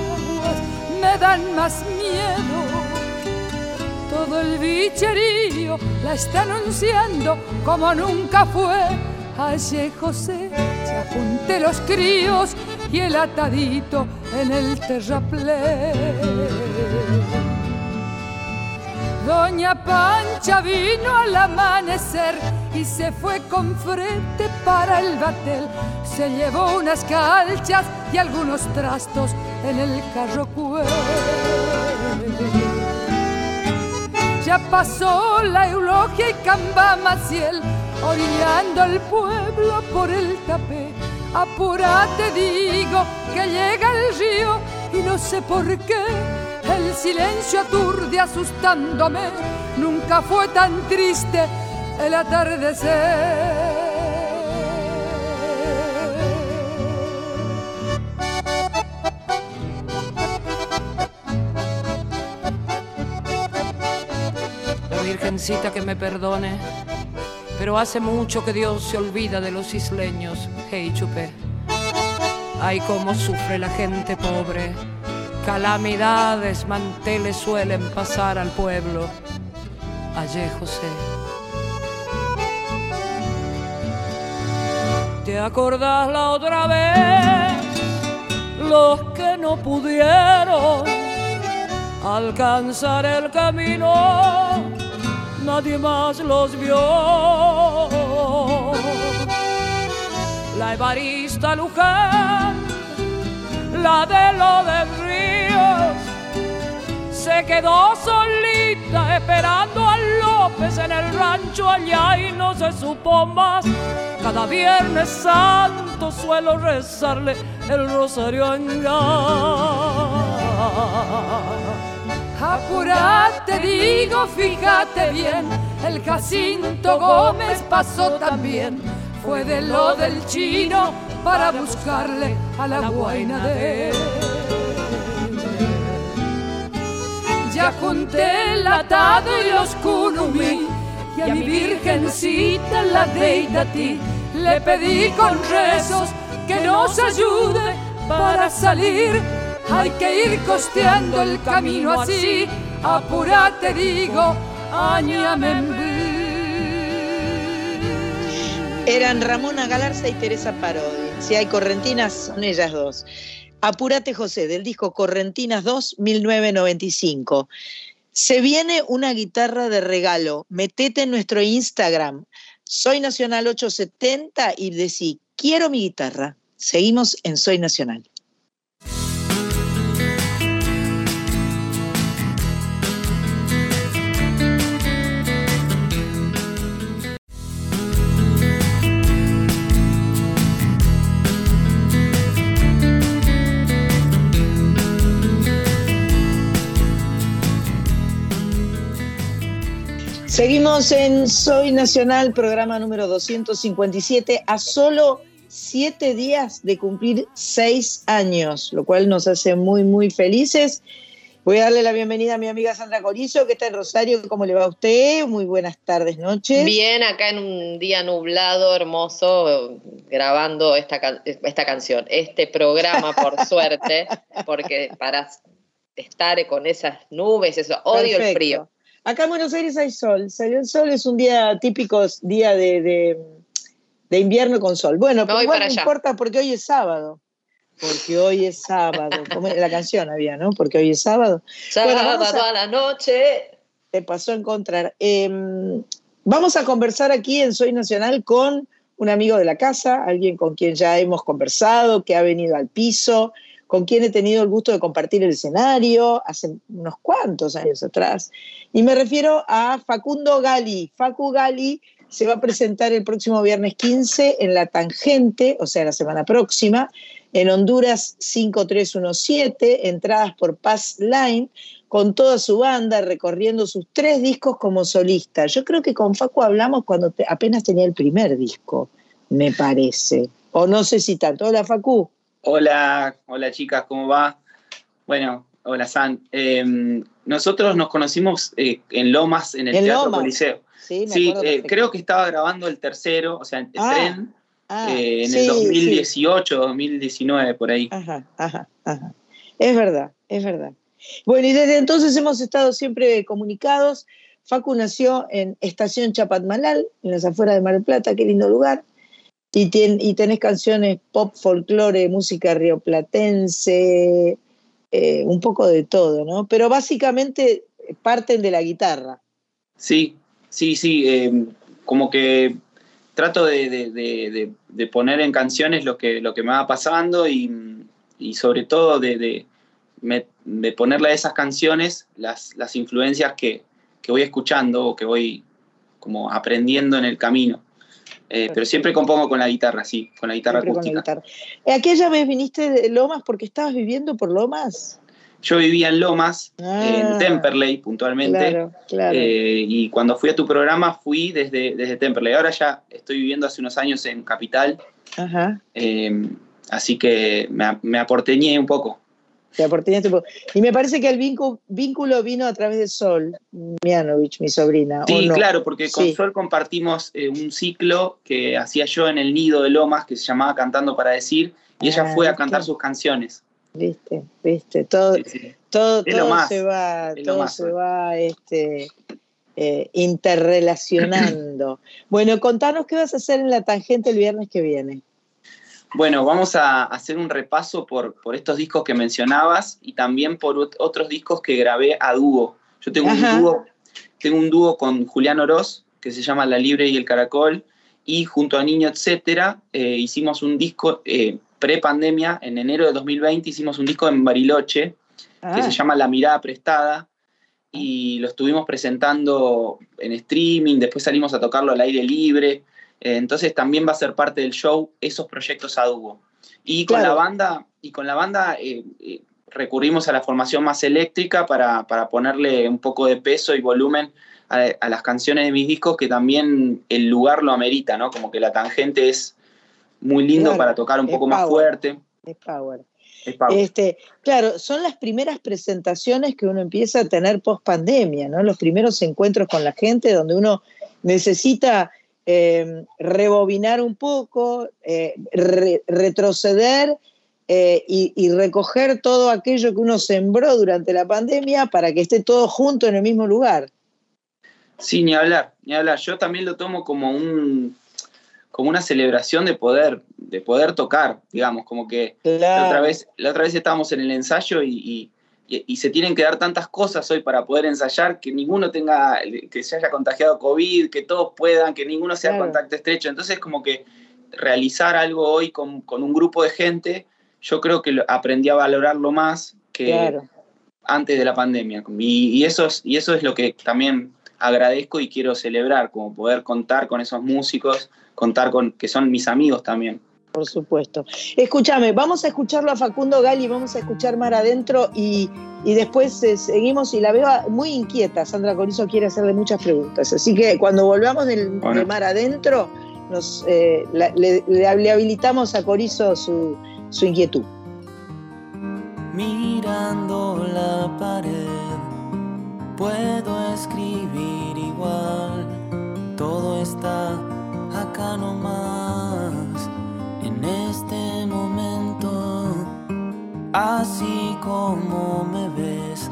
me dan más miedo. Todo el bicherío la está anunciando como nunca fue. Ayer José junté los críos y el atadito en el terraplén. Doña Pancha vino al amanecer y se fue con frente para el batel. Se llevó unas calchas y algunos trastos en el carro Ya pasó la eulogia y Camba Maciel, orillando al pueblo por el tapé Apúrate, digo, que llega el río y no sé por qué. El silencio aturde asustándome. Nunca fue tan triste el atardecer. La Virgencita que me perdone pero hace mucho que Dios se olvida de los isleños, hey chupé. Ay, cómo sufre la gente pobre. Calamidades, manteles suelen pasar al pueblo. Ayer, José. ¿Te acordás la otra vez? Los que no pudieron alcanzar el camino nadie más los vio. La Evarista Luján, la de lo del río, se quedó solita esperando lobo golpes en el rancho allá y no se supo más. Cada viernes santo suelo rezarle el rosario en Apurate, digo, fíjate bien, el Jacinto Gómez pasó también. Fue de lo del chino para buscarle a la guaina de él. Ya junté el atado y los kunumi y a mi virgencita la deita a ti. Le pedí con rezos que nos ayude para salir. Hay que ir costeando el camino así. Apurate, digo, añame Eran Ramona Galarza y Teresa Parodi. Si hay correntinas, son ellas dos. Apúrate José, del disco Correntinas 2, 1995. Se viene una guitarra de regalo. Metete en nuestro Instagram. Soy Nacional 870 y decí, quiero mi guitarra. Seguimos en Soy Nacional. Seguimos en Soy Nacional, programa número 257, a solo siete días de cumplir seis años, lo cual nos hace muy, muy felices. Voy a darle la bienvenida a mi amiga Sandra Corizo, que está en Rosario. ¿Cómo le va a usted? Muy buenas tardes, noches. Bien, acá en un día nublado, hermoso, grabando esta, esta canción, este programa, por *laughs* suerte, porque para estar con esas nubes, eso, odio el frío. Acá en Buenos Aires hay sol. Salió el sol, es un día típico, día de, invierno con sol. Bueno, pero igual no importa porque hoy es sábado. Porque hoy es sábado. *laughs* Como la canción había, ¿no? Porque hoy es sábado. Sábado a, la noche. Te pasó a encontrar. Em, vamos a conversar aquí en Soy Nacional con un amigo de la casa, alguien con quien ya hemos conversado, que ha venido al piso, con quien he tenido el gusto de compartir el escenario hace unos cuantos años atrás. Y me refiero a Facundo Gali. Facu Gali se va a presentar el próximo viernes 15 en La Tangente, o sea, la semana próxima, en Honduras 5317, entradas por Pass Line, con toda su banda, recorriendo sus tres discos como solista. Yo creo que con Facu hablamos cuando apenas tenía el primer disco, me parece. O no sé si tanto. Hola, Facu. Hola, hola chicas, ¿cómo va? Bueno, hola San. Em, nosotros nos conocimos eh, en Lomas, en el Teatro Coliseo. Sí, sí eh, creo que estaba grabando el tercero, o sea, el ah, tren, ah, eh, en el 2018, 2019, por ahí. Ajá, ajá, ajá. Es verdad, es verdad. Bueno, y desde entonces hemos estado siempre comunicados. Facu nació en Estación Chapatmalal, en las afueras de Mar del Plata, qué lindo lugar. Y, y tenés canciones pop, folclore, música rioplatense, eh, un poco de todo, ¿no? Pero básicamente parten de la guitarra. Sí, sí, sí. Eh, como que trato de, poner en canciones lo que, lo que me va pasando y, sobre todo de, ponerle a esas canciones las, las influencias que, que voy escuchando o que voy como aprendiendo en el camino. Eh, pero siempre compongo con la guitarra, sí, con la guitarra acústica. Eh, ¿Aquella vez viniste de Lomas porque estabas viviendo por Lomas? Yo vivía en Lomas, en ah, Temperley puntualmente. Claro, claro. Eh, y cuando fui a tu programa fui desde, desde Temperley. Ahora ya estoy viviendo hace unos años en Capital. Ajá. así que me, me aporteñé un poco. Y me parece que el vínculo, vino a través de Sol Mianovich, mi sobrina. Sí, claro, porque con Sol compartimos eh, un ciclo que hacía yo en el nido de Lomas que se llamaba Cantando para Decir y ella fue a ah, cantar sus canciones. Viste, viste, todo, todo, se va, todo se va este, eh, interrelacionando. *clears throat* bueno, contanos qué vas a hacer en la tangente el viernes que viene. Bueno, vamos a hacer un repaso por, por estos discos que mencionabas y también por otros discos que grabé a dúo. Yo tengo un dúo, tengo un dúo con Julián Oroz, que se llama La Libre y el Caracol, y junto a Niño Etcétera eh, hicimos un disco eh, pre-pandemia, en enero de 2020 hicimos un disco en Bariloche, que se ah. llama La Mirada Prestada, y lo estuvimos presentando en streaming, después salimos a tocarlo al aire libre. Eh, entonces también va a ser parte del show esos proyectos a dúo. Y con la banda, y con la banda eh, eh, recurrimos a la formación más eléctrica para, ponerle un poco de peso y volumen a, las canciones de mis discos, que también el lugar lo amerita, ¿no? Como que la tangente es muy lindo para tocar un poco más fuerte. Es power. Este, claro, son las primeras presentaciones que uno empieza a tener post pandemia, ¿no? Los primeros encuentros con la gente donde uno necesita em, rebobinar un poco, eh, retroceder eh, y, recoger todo aquello que uno sembró durante la pandemia para que esté todo junto en el mismo lugar. Sí, ni hablar, ni hablar. Yo también lo tomo como un como una celebración de poder, de poder tocar, digamos, como que la, otra vez, la otra vez estábamos en el ensayo y, se tienen que dar tantas cosas hoy para poder ensayar, que ninguno tenga, que se haya contagiado COVID, que todos puedan, que ninguno sea contacto estrecho. Entonces, como que realizar algo hoy con, un grupo de gente, yo creo que aprendí a valorarlo más que antes de la pandemia. Y, eso es, y eso es lo que también agradezco y quiero celebrar, como poder contar con esos músicos contar con, que son mis amigos también. Por supuesto. Escúchame, vamos a escucharlo a Facundo Gali, vamos a escuchar Mar Adentro y, después eh, seguimos y la veo muy inquieta. Sandra Corizo quiere hacerle muchas preguntas. Así que cuando volvamos del, de Mar Adentro, nos, eh, le, habilitamos a Corizo su, su inquietud. Mirando la pared, puedo escribir igual, todo está acá nomás, así como me ves,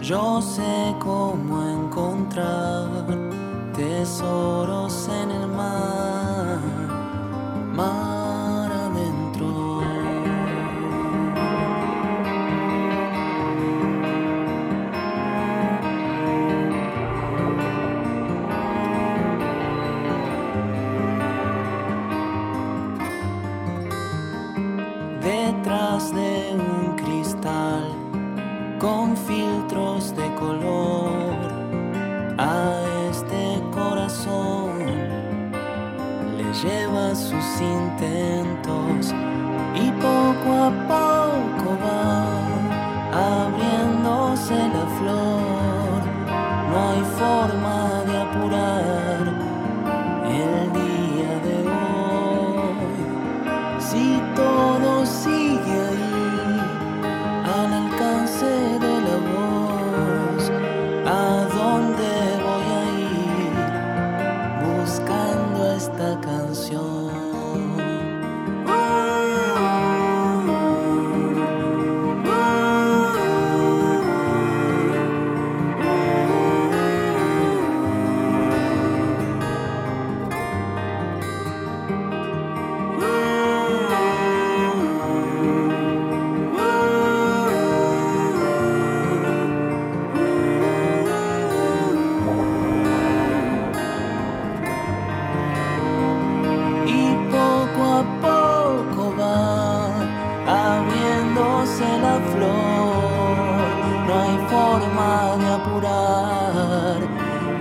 yo sé cómo encontrar tesoros en el mar. mar de un cristal con filtros de color a este corazón. Le lleva sus intentos y poco a poco va abriéndose la flor. No hay forma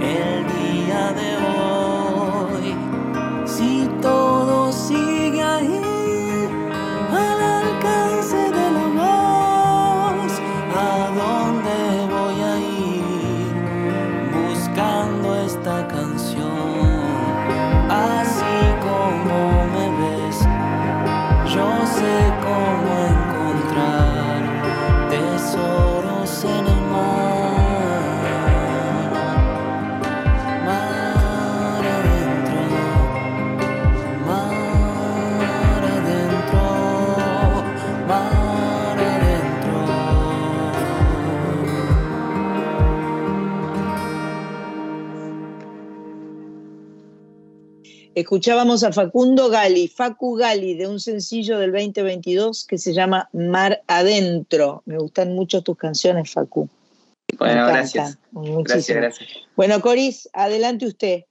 Yeah. Escuchábamos a Facundo Gali, Facu Gali, de un sencillo del 2022 que se llama Mar Adentro. Me gustan mucho tus canciones, Facu. Bueno, gracias. Gracias, gracias. Bueno, Coris, adelante usted.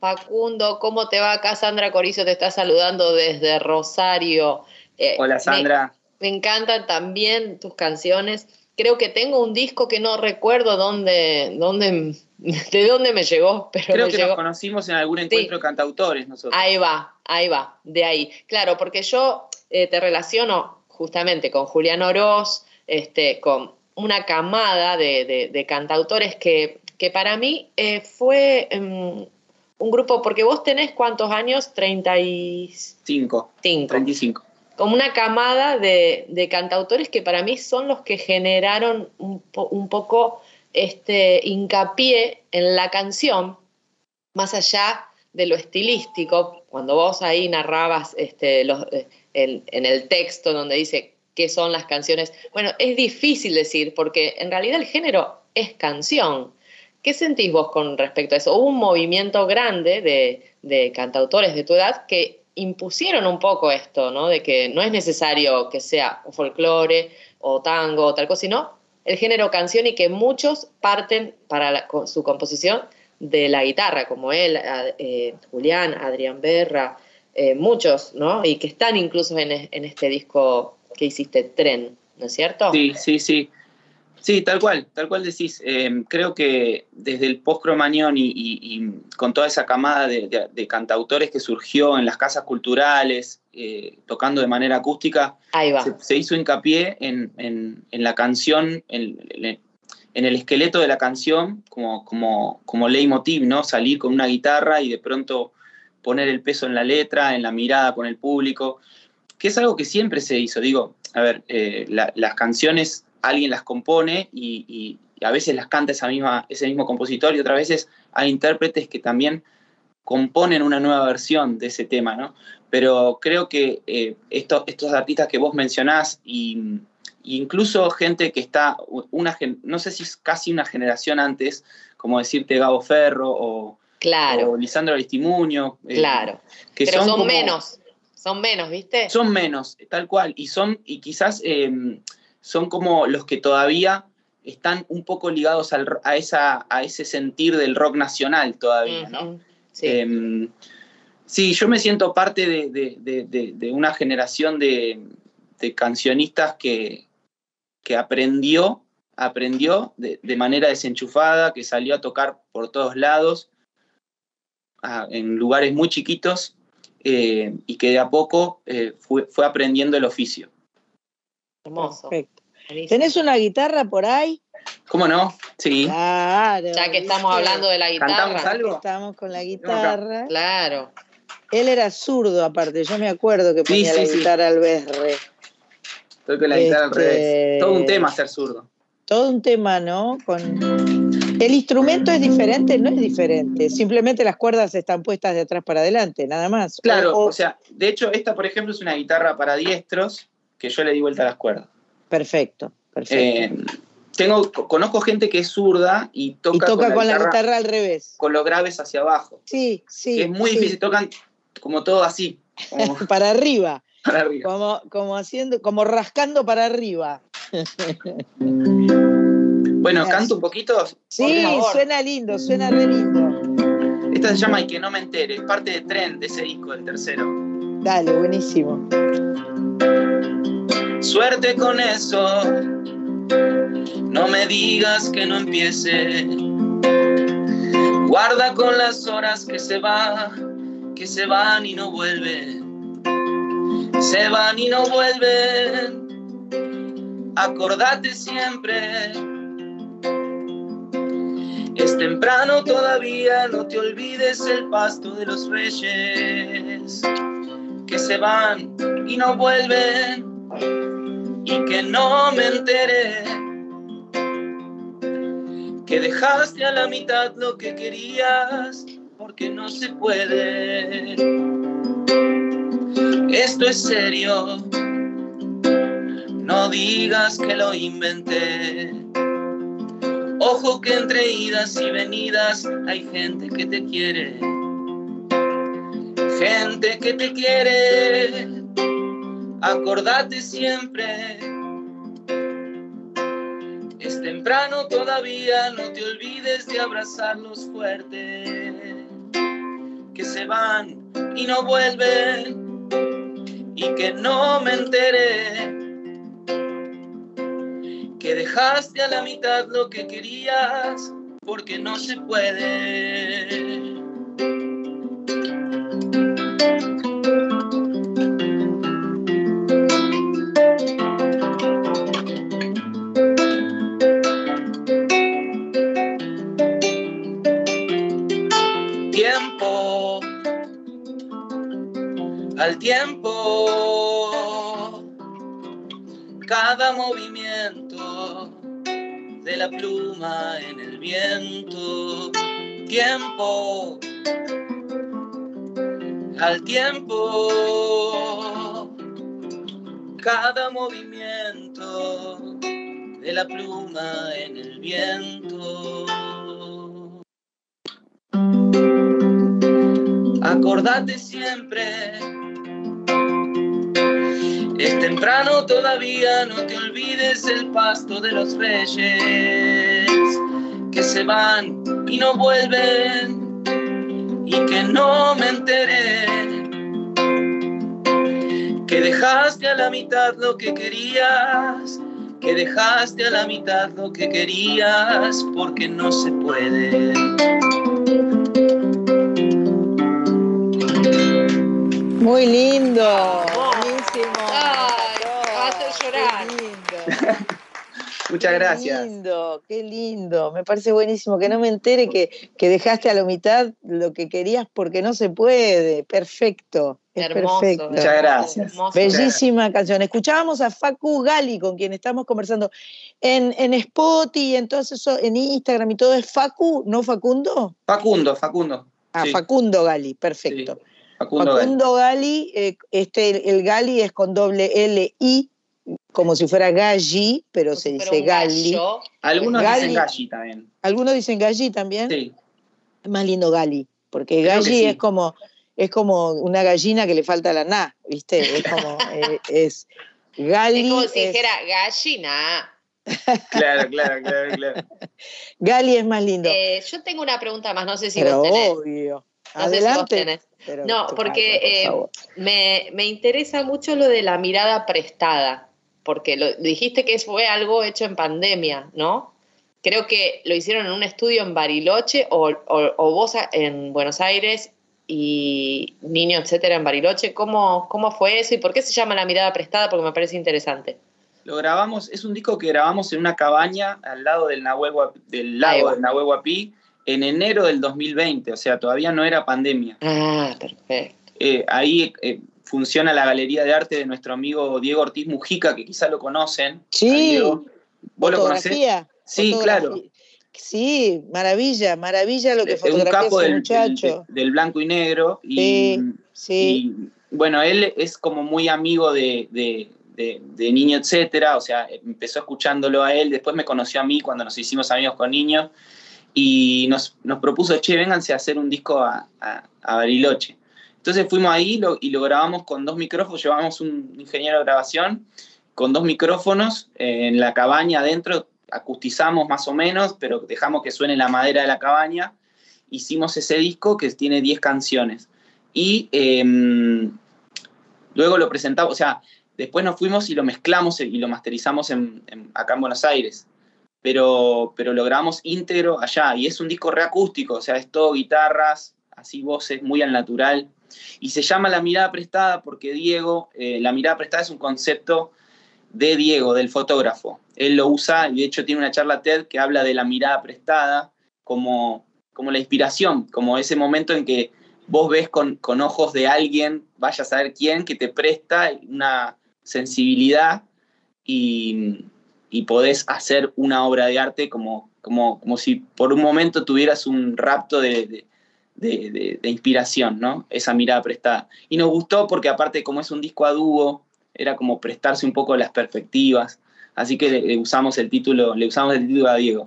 Facundo, ¿cómo te va acá? Sandra Corizo te está saludando desde Rosario. Eh, Hola, Sandra. Me encantan también tus canciones. Creo que tengo un disco que no recuerdo dónde, dónde *laughs* de dónde me llegó, pero Creo me que llegó. nos conocimos en algún encuentro de cantautores nosotros. Ahí va, ahí va, de ahí. Claro, porque yo eh, te relaciono justamente con Julián Oroz, este, con una camada de, de- de cantautores que, que para mí eh, fue em, un grupo, porque vos tenés cuántos años, 35. Cinco. 35. Como una camada de, de cantautores que para mí son los que generaron un, po- un poco este hincapié en la canción, más allá de lo estilístico, cuando vos ahí narrabas este, eh, en, el texto donde dice qué son las canciones, bueno, es difícil decir, porque en realidad el género es canción. ¿Qué sentís vos con respecto a eso? Hubo un movimiento grande de, de cantautores de tu edad que impusieron un poco esto, ¿no? De que no es necesario que sea folclore o tango o tal cosa, sino el género canción y que muchos parten para la- con su composición de la guitarra, como él, eh, Julián, Adrián Berra, eh, muchos, ¿no? Y que están incluso en, en este disco que hiciste, Tren, ¿no es cierto? Sí, sí, sí. Sí, tal cual, tal cual decís. Eh, creo que desde el post-cromañón y, y- y con toda esa camada de, de- de cantautores que surgió en las casas culturales, eh, tocando de manera acústica, se, se hizo hincapié en, en- en la canción, en, en- en el esqueleto de la canción, como, como, como leitmotiv, ¿no? Salir con una guitarra y de pronto poner el peso en la letra, en la mirada con el público, que es algo que siempre se hizo. Digo, a ver, eh, la- las canciones alguien las compone y, y- y a veces las canta esa misma, ese mismo compositor y otras veces hay intérpretes que también componen una nueva versión de ese tema, ¿no? Pero creo que eh, esto- estos artistas que vos mencionás y y incluso gente que está, una, no sé si es casi una generación antes, como decirte Gabo Ferro o, Claro. o Lisandro Aristimuño, eh, Claro. que Pero son, como- menos, son menos, ¿viste? son menos, tal cual, y son, y quizás eh, son como los que todavía están un poco ligados al a, esa, a ese sentir del rock nacional todavía, ¿no? Ujú, sí. Eh, sí, yo me siento parte de, de- de- una generación de, de cancionistas que, que aprendió, aprendió de, de manera desenchufada, que salió a tocar por todos lados, a- en lugares muy chiquitos, eh, y que de a poco eh, fue, fue aprendiendo el oficio. Hermoso. Perfecto. Buenísimo. ¿Tenés una guitarra por ahí? ¿Cómo no? Sí. Claro. Ya que estamos hablando de la guitarra. ¿Cantamos algo? Estamos con la guitarra. Claro. Él era zurdo, aparte. Yo me acuerdo que Sí, ponía sí, la sí. guitarra al berre. Toco la guitarra al Este- revés. Todo un tema ser zurdo. Todo un tema, ¿no? Con... El instrumento es diferente, no es diferente. Simplemente las cuerdas están puestas de atrás para adelante, nada más. Claro, O- o sea, de hecho, esta, por ejemplo, es una guitarra para diestros que yo le di vuelta a las cuerdas. Perfecto, perfecto. Eh, tengo, conozco gente que es zurda y toca, y toca con, la, guitarra guitarra al revés. con los graves hacia abajo. Sí, sí. que es muy sí. difícil, tocan como todo así, como *laughs* para arriba. *laughs* para arriba. Como, como haciendo, como rascando para arriba. *laughs* Bueno, canto un poquito. Sí, suena lindo, suena re lindo. Esta se llama Y que no me entere, es parte de Tren, de ese disco, del tercero. Dale, buenísimo. Suerte con eso, no me digas que no empiece. Guarda con las horas que se van, que se van y no vuelven. Se van y no vuelven. Acordate siempre. Es temprano todavía, no te olvides el pasto de los reyes. Que se van y no vuelven y que no me enteré que dejaste a la mitad lo que querías porque no se puede. Esto es serio, no digas que lo inventé. Ojo que entre idas y venidas hay gente que te quiere. Gente que te quiere acordate siempre. Es temprano todavía, no te olvides de abrazarlos fuerte. Que se van y no vuelven y que no me enteré que dejaste a la mitad lo que querías, porque no se puede. Al tiempo, cada movimiento de la pluma en el viento. Tiempo, al tiempo, cada movimiento de la pluma en el viento. Acordate siempre, es temprano todavía, no te olvides el pasto de los reyes que se van y no vuelven y que no me enteré que dejaste a la mitad lo que querías, que dejaste a la mitad lo que querías porque no se puede. Muy lindo. Ay, me va a hacer llorar. *laughs* Muchas gracias. Qué lindo, qué lindo. Me parece buenísimo que no me entere que, que dejaste a la mitad lo que querías porque no se puede. Perfecto. Es Hermoso, perfecto. Muchas gracias. Hermoso. Bellísima canción. Escuchábamos a Facu Gali, con quien estamos conversando. En, en Spotify, en todo eso, en Instagram y todo, ¿es Facu, no Facundo? Facundo, Facundo. Ah, Sí, Facundo Gali, perfecto. Facundo Gali. Facundo Gali, eh, este, el, Gali es con doble L I, como si fuera Galli, pero se dice Gali. Algunos Gali. dicen Galli también. Algunos dicen Galli también. Sí. Es más lindo Gali, porque Creo Galli sí. es como es como una gallina que le falta la na, ¿viste? Es como *laughs* eh, es Gali. Es como si es- dijera gallina. *laughs* Claro, claro, claro, claro. Gali es más lindo. Eh, yo tengo una pregunta más, no sé si pero vos tenés. obvio. No sé si vos Adelante. tenés. Pero No, porque por eh, me, me interesa mucho lo de la mirada prestada, porque lo, dijiste que fue algo hecho en pandemia, ¿no? Creo que lo hicieron en un estudio en Bariloche o, o- o vos en Buenos Aires y Niño, etcétera, en Bariloche. ¿Cómo, ¿Cómo fue eso y por qué se llama la mirada prestada? Porque me parece interesante. Lo grabamos, es un disco que grabamos en una cabaña al lado del, Nahuel del lago del Nahuel Huapi en enero del 2020, o sea, todavía no era pandemia. Ah, perfecto. Eh, ahí eh, funciona la galería de arte de nuestro amigo Diego Ortiz Mujica, que quizás lo conocen. Sí. Diego. ¿Vos lo conocés? Fotografía. Sí, fotografía. claro. Sí, maravilla, maravilla lo que Es un fotografía capo ese del, muchacho. del- del blanco y negro. Y, Sí, sí. y, bueno, él es como muy amigo de, de- de- de Niño, etcétera. O sea, empezó escuchándolo a él, después me conoció a mí cuando nos hicimos amigos con Niño. Y nos, nos propuso, che, vénganse a hacer un disco a, a- a Bariloche. Entonces fuimos ahí lo- y lo grabamos con dos micrófonos, llevamos un ingeniero de grabación con dos micrófonos eh, en la cabaña adentro, acustizamos más o menos, pero dejamos que suene la madera de la cabaña. Hicimos ese disco que tiene 10 canciones. Y em, luego lo presentamos, o sea, después nos fuimos y lo mezclamos y lo masterizamos en- en- acá en Buenos Aires. Pero, pero lo grabamos íntegro allá. Y es un disco reacústico, o sea, es todo guitarras, así voces, muy al natural. Y se llama La mirada prestada porque Diego, eh, la mirada prestada es un concepto de Diego, del fotógrafo. Él lo usa y de hecho tiene una charla TED que habla de la mirada prestada como, como la inspiración, como ese momento en que vos ves con, con ojos de alguien, vaya a saber quién, que te presta una sensibilidad y, y podés hacer una obra de arte como, como, como si por un momento tuvieras un rapto de, de- de- de- de inspiración, ¿no? Esa mirada prestada. Y nos gustó porque aparte como es un disco a dúo, era como prestarse un poco las perspectivas, así que le, le usamos el título, le usamos el título a Diego.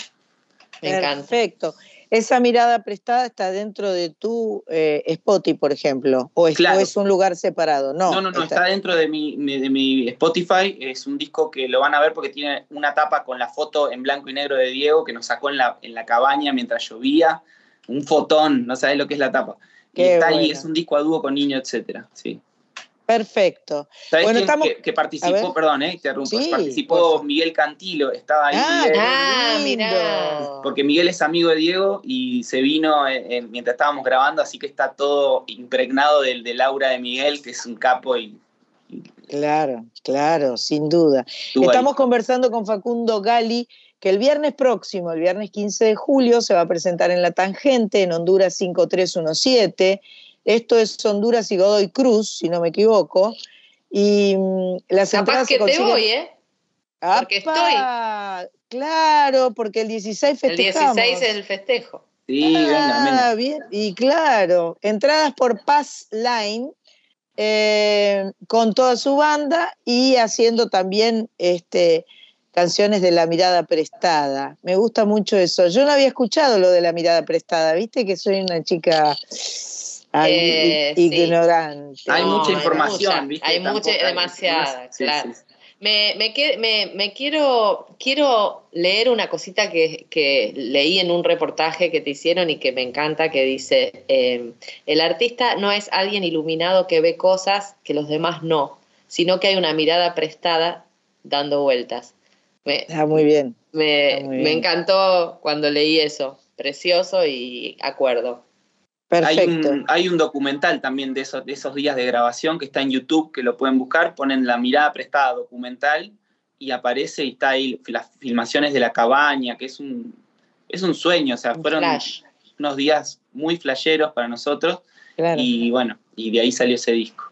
Perfecto. Esa mirada prestada está dentro de tu eh, Spotify, por ejemplo, o es, Claro. o es un lugar separado. No, No, no, no, está, dentro de mi, de mi Spotify. Es un disco que lo van a ver porque tiene una tapa con la foto en blanco y negro de Diego que nos sacó en la, en la cabaña mientras llovía. Un fotón, no sabes lo que es la tapa. Y está ahí, es un disco a dúo con niño, etcétera. Sí. Perfecto. ¿Sabés bueno, estamos... que, participó, perdón, eh, interrumpo, participó Miguel Cantilo, estaba ahí. Ah, mira. Porque Miguel es amigo de Diego y se vino mientras estábamos grabando, así que está todo impregnado del, del aura de Miguel, que es un capo y Claro, claro, sin duda. Estamos conversando con Facundo Gali, que el viernes próximo, el viernes 15 de julio, se va a presentar en La Tangente, en Honduras 5317. Esto es Honduras y Godoy Cruz, si no me equivoco. Y mm, las Capaz que te voy, ¿eh? Porque estoy. Claro, porque el 16 festejamos. El 16 es el festejo. Sí, ah, bien. Y claro, entradas por Pass Line, eh, con toda su banda y haciendo también este, canciones de la mirada prestada. Me gusta mucho eso. Yo no había escuchado lo de la mirada prestada, viste que soy una chica eh, ignorante. Hay mucha información, hay mucha, demasiada, claro. Me, me, quiero, quiero leer una cosita que, leí en un reportaje que te hicieron y que me encanta, que dice, eh, el artista no es alguien iluminado que ve cosas que los demás no, sino que hay una mirada prestada dando vueltas. Me, ah, muy bien. me encantó cuando leí eso, precioso y acuerdo. Hay un, documental también de esos, de esos días de grabación que está en YouTube, que lo pueden buscar, ponen la mirada prestada documental y aparece y está ahí las filmaciones de la cabaña, que es un, es un sueño, o sea, fueron unos días muy flasheros para nosotros y bueno, y de ahí salió ese disco.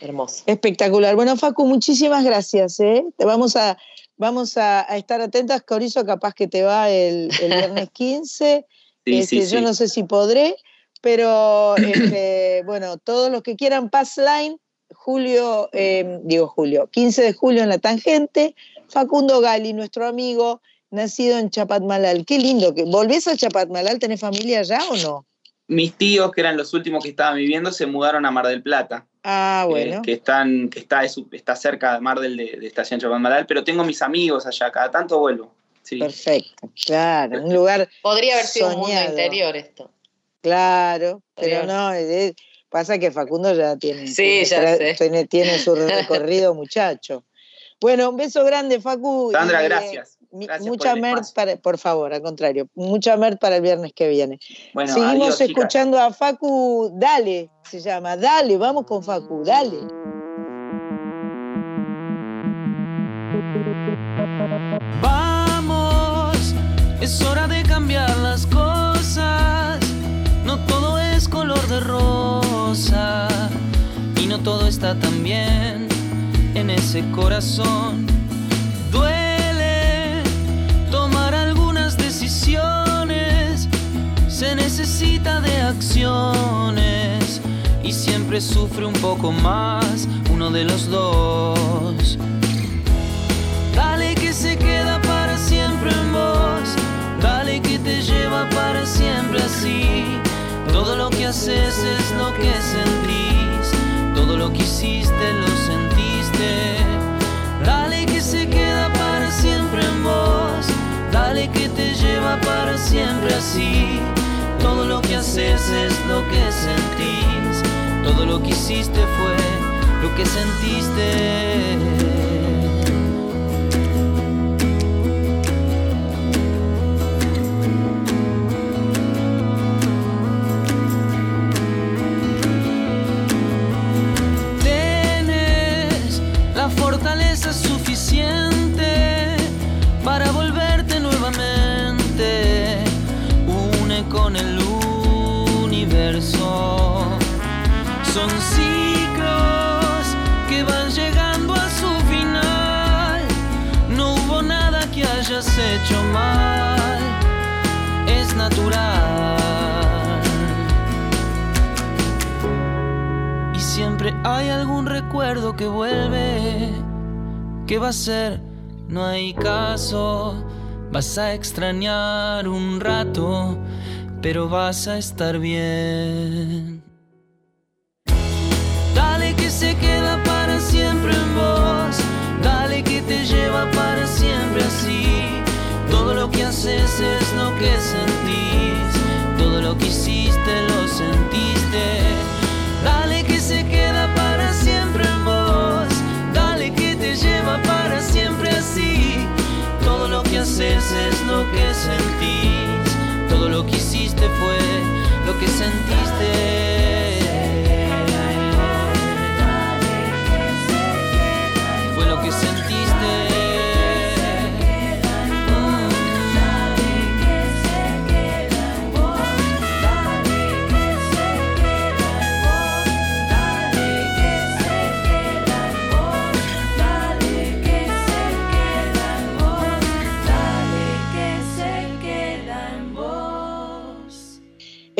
Hermoso. Espectacular. Bueno, Facu, muchísimas gracias. ¿eh? Te vamos a, vamos a, estar atentas. Corizo, capaz que te va el, *laughs* viernes 15. Este, yo no sé si podré, pero *clears throat* este, bueno, todos los que quieran Pass Line, julio, em, digo julio, 15 de julio en la tangente, Facundo Gali, nuestro amigo, nacido en Chapatmalal. Qué lindo, que ¿volvés a Chapatmalal? ¿Tenés familia allá o no? Mis tíos, que eran los últimos que estaban viviendo, se mudaron a Mar del Plata. Ah, bueno. que, están, que está, está cerca de Mar del de, de Estación Chapatmalal, pero tengo mis amigos allá, cada tanto vuelvo. Perfecto, claro, un lugar. Podría haber sido un mundo interior esto. Claro, pero no, pasa que Facundo ya tiene, tiene, su *laughs* recorrido muchacho. Bueno, un beso grande, Facu. Sandra, gracias. mucha mer para, por favor, al contrario, mucha mer para el viernes que viene. Seguimos escuchando a Facu, dale, se llama, dale, vamos con Facu, dale. Todo está tan bien en ese corazón. Duele tomar algunas decisiones, se necesita de acciones y siempre sufre un poco más uno de los dos. Dale que se queda para siempre en vos, dale que te lleva para siempre así todo lo que haces es lo que sentís, todo lo que hiciste lo sentiste. Dale que se queda para siempre en vos, dale que te lleva para siempre así. Todo lo que haces es lo que sentís, todo lo que hiciste fue lo que sentiste. Y siempre hay algún recuerdo que vuelve. ¿Qué va a ser? No hay caso. Vas a extrañar un rato, pero vas a estar bien. Dale que se queda para siempre en vos. Dale que te lleva para siempre así. Todo lo que haces es lo que sentís, todo lo que hiciste lo sentiste. Dale que se queda para siempre en vos, dale que te lleva para siempre así. Todo lo que haces es lo que sentís, todo lo que hiciste fue lo que sentiste.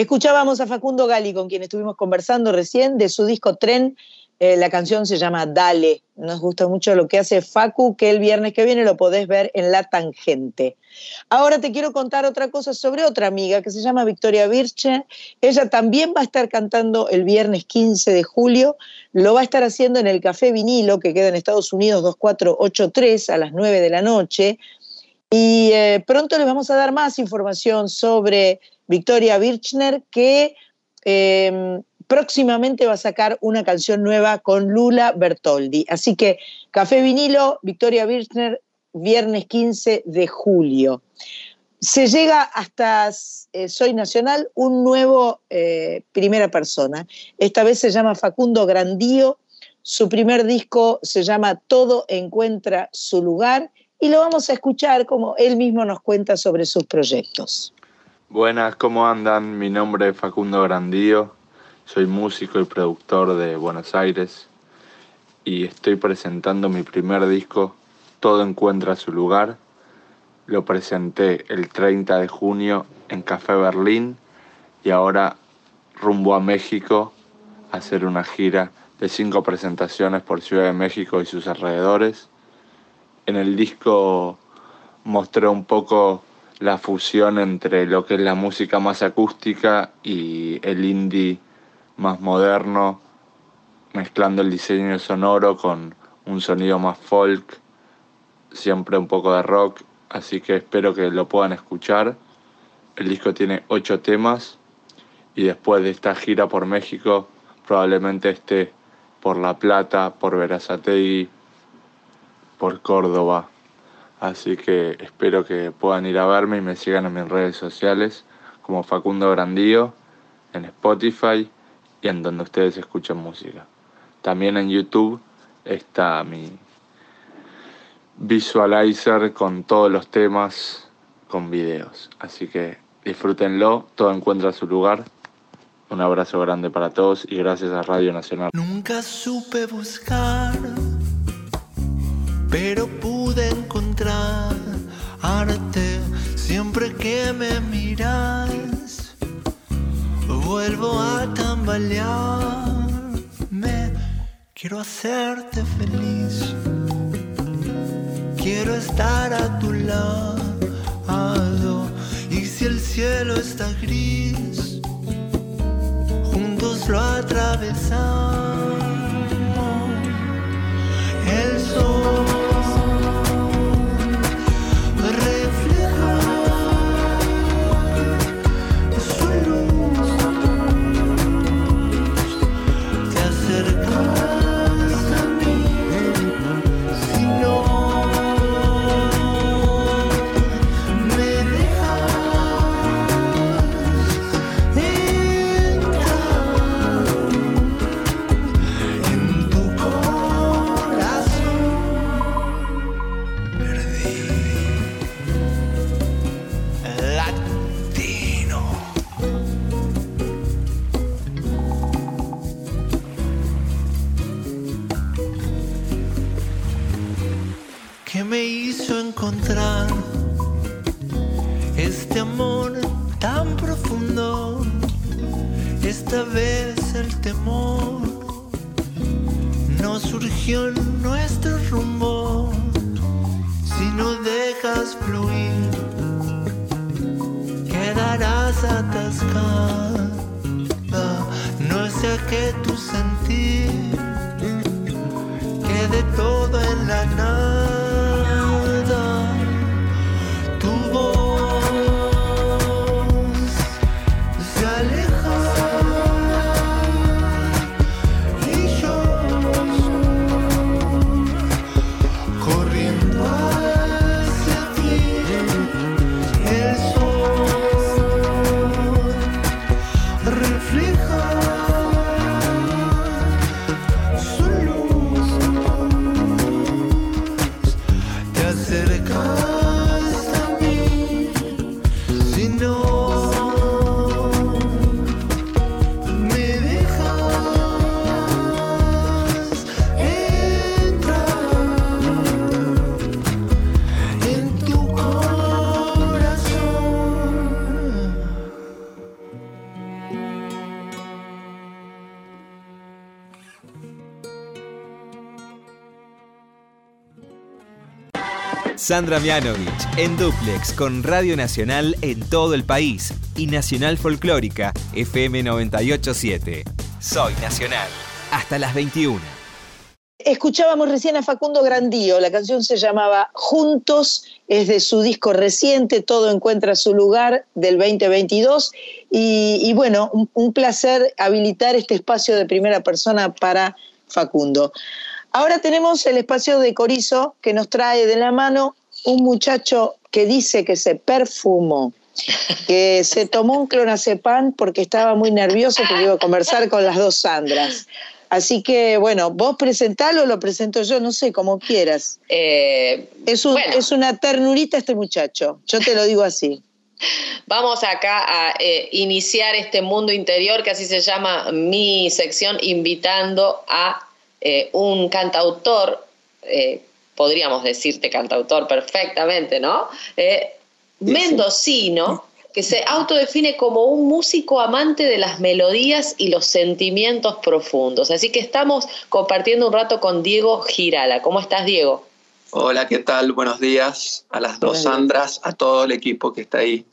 Escuchábamos a Facundo Gali, con quien estuvimos conversando recién, de su disco Tren. Eh, la canción se llama Dale. Nos gusta mucho lo que hace Facu, que el viernes que viene lo podés ver en La Tangente. Ahora te quiero contar otra cosa sobre otra amiga que se llama Victoria Birche. Ella también va a estar cantando el viernes 15 de julio. Lo va a estar haciendo en el Café Vinilo, que queda en Estados Unidos 2483 a las 9 de la noche. Y eh, pronto les vamos a dar más información sobre Victoria Birchner, que em, próximamente va a sacar una canción nueva con Lula Bertoldi. Así que Café Vinilo, Victoria Birchner, viernes 15 de julio. Se llega hasta eh, Soy Nacional un nuevo eh, primera persona. Esta vez se llama Facundo Grandío. Su primer disco se llama Todo encuentra su lugar y lo vamos a escuchar como él mismo nos cuenta sobre sus proyectos. Buenas, ¿cómo andan? Mi nombre es Facundo Grandío, soy músico y productor de Buenos Aires y estoy presentando mi primer disco, Todo encuentra su lugar. Lo presenté el 30 de junio en Café Berlín y ahora rumbo a México a hacer una gira de cinco presentaciones por Ciudad de México y sus alrededores. En el disco mostré un poco la fusión entre lo que es la música más acústica y el indie más moderno, mezclando el diseño sonoro con un sonido más folk, siempre un poco de rock, así que espero que lo puedan escuchar. El disco tiene ocho temas y después de esta gira por México probablemente esté por La Plata, por Verazategui, por Córdoba. Así que espero que puedan ir a verme y me sigan en mis redes sociales como Facundo Grandío, en Spotify y en donde ustedes escuchen música. También en YouTube está mi visualizer con todos los temas con videos. Así que disfrútenlo, todo encuentra su lugar. Un abrazo grande para todos y gracias a Radio Nacional. Nunca supe buscar pero pude siempre que me miras. Vuelvo a tambalearme, quiero hacerte feliz. Quiero estar a tu lado y si el cielo está gris, juntos lo atravesamos. El sol. encontrar este amor tan profundo. Esta vez el temor no surgió en nuestro rumbo. Si no dejas fluir, quedarás atascada. No sea que tu sentir quede todo en la nada. Sandra Mianovich en Duplex con Radio Nacional en todo el país y Nacional Folclórica FM 987. Soy Nacional. Hasta las 21. Escuchábamos recién a Facundo Grandío, la canción se llamaba Juntos, es de su disco reciente, Todo encuentra su lugar del 2022 y, bueno, un, placer habilitar este espacio de primera persona para Facundo. Ahora tenemos el espacio de Corizo que nos trae de la mano un muchacho que dice que se perfumó, que se tomó un clonazepam porque estaba muy nervioso porque iba a conversar con las dos Sandras. Así que, bueno, vos presentalo o lo presento yo, no sé, como quieras. Eh, es, es una ternurita este muchacho, yo te lo digo así. Vamos acá a eh, iniciar este mundo interior, que así se llama mi sección, invitando a eh, un cantautor, podríamos decirte cantautor perfectamente, ¿no? mendocino que se autodefine como un músico amante de las melodías y los sentimientos profundos. Así que estamos compartiendo un rato con Diego Girala. ¿Cómo estás, Diego? Hola, ¿qué tal? Buenos días a las dos Sandras, a todo el equipo que está ahí.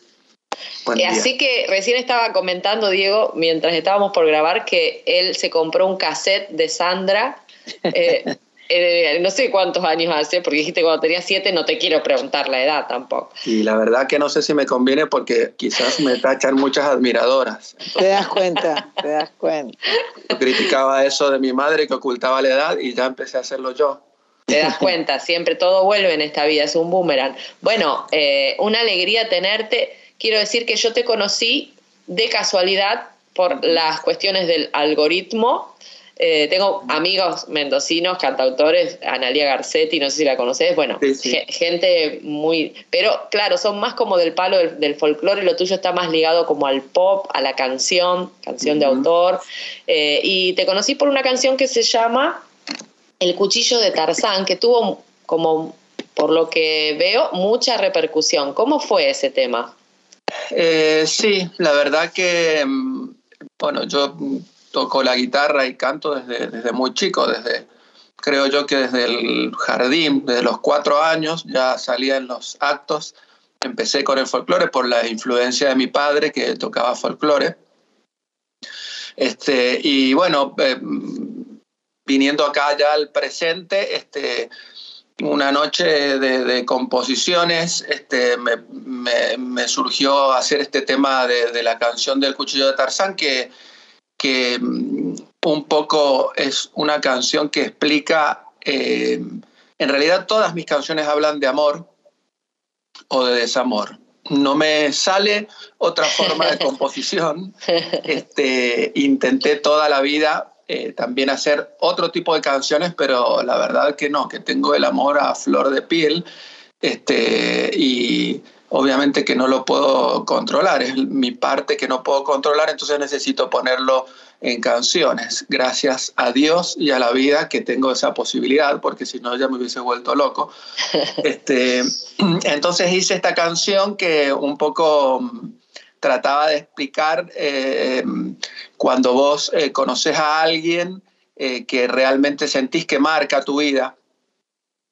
Eh, así que recién estaba comentando, Diego, mientras estábamos por grabar, que él se compró un cassette de Sandra. Eh, *laughs* Eh, no sé cuántos años hace, porque dijiste cuando tenía siete, no te quiero preguntar la edad tampoco. Y la verdad que no sé si me conviene porque quizás me tachan muchas admiradoras. te das cuenta, te das cuenta. Yo criticaba eso de mi madre que ocultaba la edad y ya empecé a hacerlo yo. Te das cuenta, siempre todo vuelve en esta vida, es un boomerang. Bueno, eh, una alegría tenerte. Quiero decir que yo te conocí de casualidad por las cuestiones del algoritmo eh, tengo amigos mendocinos, cantautores, Analia Garcetti, no sé si la conoces, bueno, gente muy... Pero claro, son más como del palo del, folclore, lo tuyo está más ligado como al pop, a la canción, canción de autor. Eh, y te conocí por una canción que se llama El cuchillo de Tarzán, que tuvo como, por lo que veo, mucha repercusión. ¿Cómo fue ese tema? Eh, sí, la verdad que, mm, bueno, yo toco la guitarra y canto desde, desde muy chico, desde, creo yo que desde el jardín, desde los cuatro años, ya salía en los actos. Empecé con el folclore por la influencia de mi padre que tocaba folclore. Este, y bueno, eh, viniendo acá ya al presente, este, una noche de, composiciones, este, me, me, surgió hacer este tema de, de, la canción del cuchillo de Tarzán, que que mm, un poco es una canción que explica, eh, en realidad todas mis canciones hablan de amor o de desamor. No me sale otra forma de *laughs* composición. Este, intenté toda la vida eh, también hacer otro tipo de canciones, pero la verdad que no, que tengo el amor a flor de piel. Este, y obviamente que no lo puedo controlar, es mi parte que no puedo controlar, entonces necesito ponerlo en canciones. Gracias a Dios y a la vida que tengo esa posibilidad, porque si no ya me hubiese vuelto loco. *laughs* Este, *clears throat* entonces hice esta canción que un poco mm, trataba de explicar eh, cuando vos eh, conoces a alguien eh, que realmente sentís que marca tu vida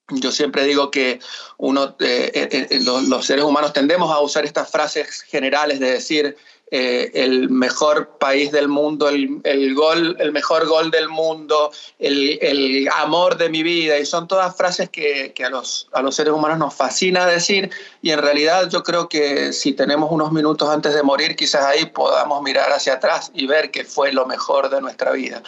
yo siempre digo que uno, eh, eh, eh, los, seres humanos tendemos a usar estas frases generales de decir el mejor país del mundo, el, gol, el mejor gol del mundo, el, amor de mi vida, y son todas frases que, a, los, a los seres humanos nos fascina decir, y en realidad yo creo que si tenemos unos minutos antes de morir, quizás ahí podamos mirar hacia atrás y ver qué fue lo mejor de nuestra vida.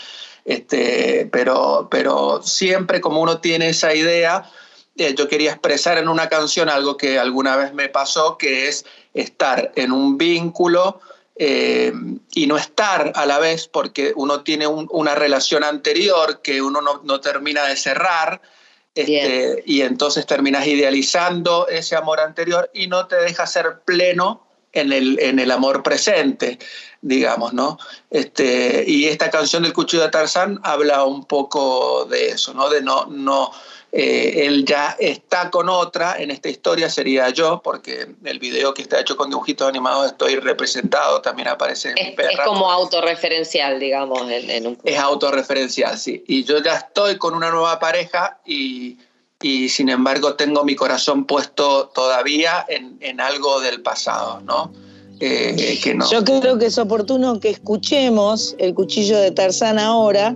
Este, pero, pero siempre como uno tiene esa idea, eh, yo quería expresar en una canción algo que alguna vez me pasó, que es estar en un vínculo eh, y no estar a la vez porque uno tiene una relación anterior que uno no, termina de cerrar. Este, y entonces terminas idealizando ese amor anterior y no te deja ser pleno en el, en el amor presente digamos, ¿no? Este, y esta canción del Cuchillo de Tarzán habla un poco de eso, ¿no? De no, no, eh, él ya está con otra, en esta historia sería yo, porque el video que está hecho con dibujitos animados estoy representado, también aparece es, es como autorreferencial, digamos, en, un... Es autorreferencial, sí. Y yo ya estoy con una nueva pareja y y sin embargo tengo mi corazón puesto todavía en, algo del pasado, ¿no? Eh, que no. Yo creo que es oportuno que escuchemos el cuchillo de Tarzán ahora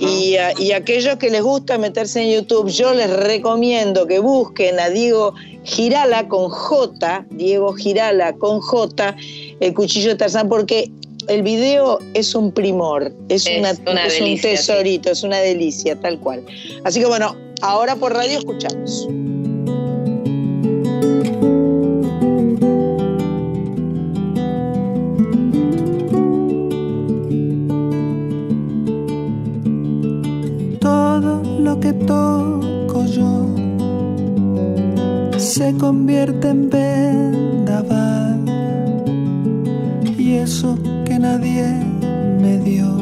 y, y aquellos que les gusta meterse en YouTube, yo les recomiendo que busquen a Diego Girala con J, Diego Girala con J, el cuchillo de Tarzán, porque el video es un primor, es, una, un tesorito, es una delicia, tal cual. Así que bueno, ahora por radio escuchamos. Todo lo que toco yo se convierte en vendaval y eso nadie me dio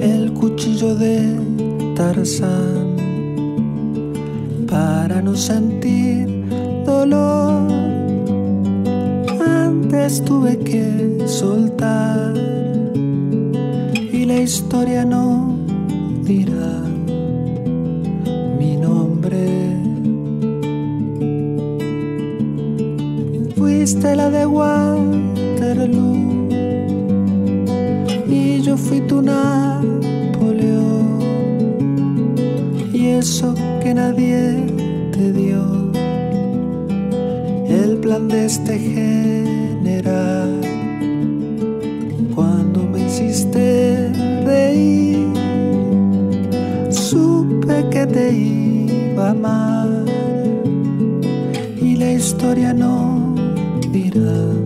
el cuchillo de Para no sentir dolor. Antes tuve que soltar y la historia no dirá mi nombre. Fuiste la de Juan y yo fui tu eso que nadie te dio. El plan de este general. Cuando me hiciste reír supe que te iba a amar y la historia no dirá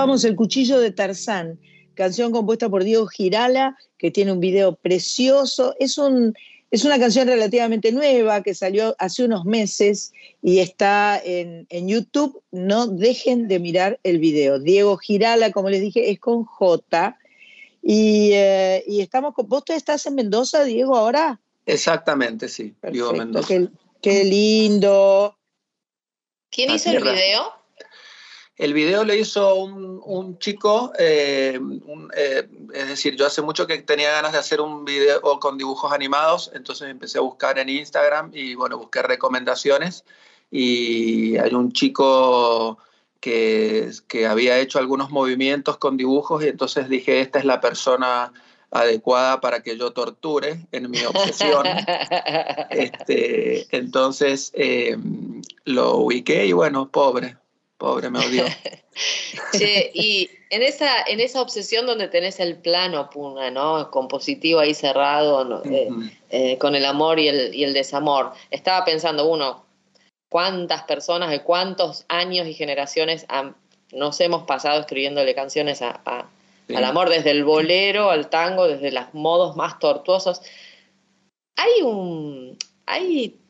Escuchábamos El Cuchillo de Tarzán, canción compuesta por Diego Girala, que tiene un video precioso. Es, un, es una canción relativamente nueva que salió hace unos meses y está en, YouTube. No dejen de mirar el video. Diego Girala, como les dije, es con J. Y, eh, estamos con. ¿Vos estás en Mendoza, Diego, ahora? Exactamente, sí. Diego Mendoza. Qué, qué lindo. ¿Quién hizo el video? El video lo hizo un, chico, eh, eh, es decir, yo hace mucho que tenía ganas de hacer un video con dibujos animados, entonces empecé a buscar en Instagram y bueno, busqué recomendaciones y hay un chico que, que había hecho algunos movimientos con dibujos y entonces dije, esta es la persona adecuada para que yo torture en mi obsesión. *laughs* este, entonces eh, lo ubiqué y bueno, pobre, pobre, me odió. *laughs* Che, y en esa, en esa obsesión donde tenés el plano Puna, ¿no? Compositivo ahí cerrado, eh, eh, con el amor y el, y el desamor, estaba pensando, uno, cuántas personas de cuántos años y generaciones nos hemos pasado escribiéndole canciones a, al amor, desde el bolero al tango, desde los modos más tortuosos. Hay un, hay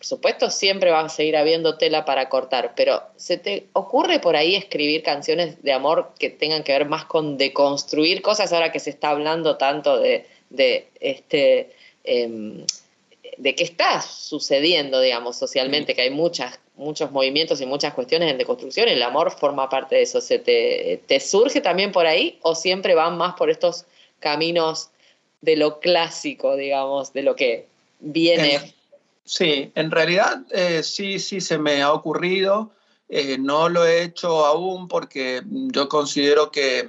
por supuesto, siempre va a seguir habiendo tela para cortar, pero ¿se te ocurre por ahí escribir canciones de amor que tengan que ver más con deconstruir cosas ahora que se está hablando tanto de, este... Em, de qué está sucediendo, digamos, socialmente, que hay muchas, muchos movimientos y muchas cuestiones en deconstrucción, el amor forma parte de eso. ¿Se te, te surge también por ahí o siempre van más por estos caminos de lo clásico, digamos, de lo que viene Sí, en realidad eh, sí, sí se me ha ocurrido. Eh, no lo he hecho aún porque yo considero que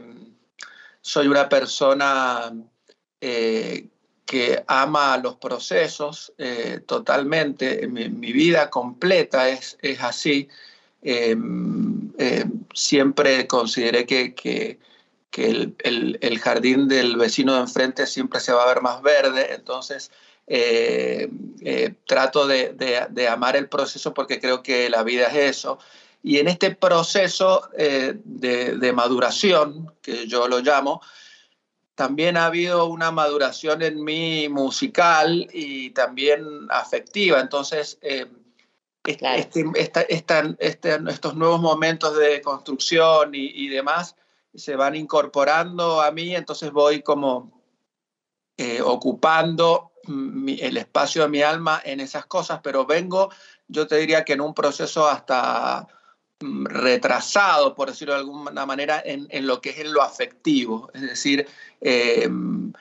soy una persona eh, que ama los procesos totalmente. Mi, vida completa es, es así. siempre consideré que, que, el, el, el, jardín del vecino de enfrente siempre se va a ver más verde. Entonces, eh, eh, trato de, amar el proceso porque creo que la vida es eso. Y en este proceso eh, de, maduración, que yo lo llamo, también ha habido una maduración en mí musical y también afectiva. Entonces, este, estos nuevos momentos de construcción y, y, demás se van incorporando a mí, entonces voy como ocupando el espacio de mi alma en esas cosas, pero vengo, yo te diría que en un proceso hasta mm, retrasado, por decirlo de alguna manera, en, lo que es en lo afectivo. Es decir, em,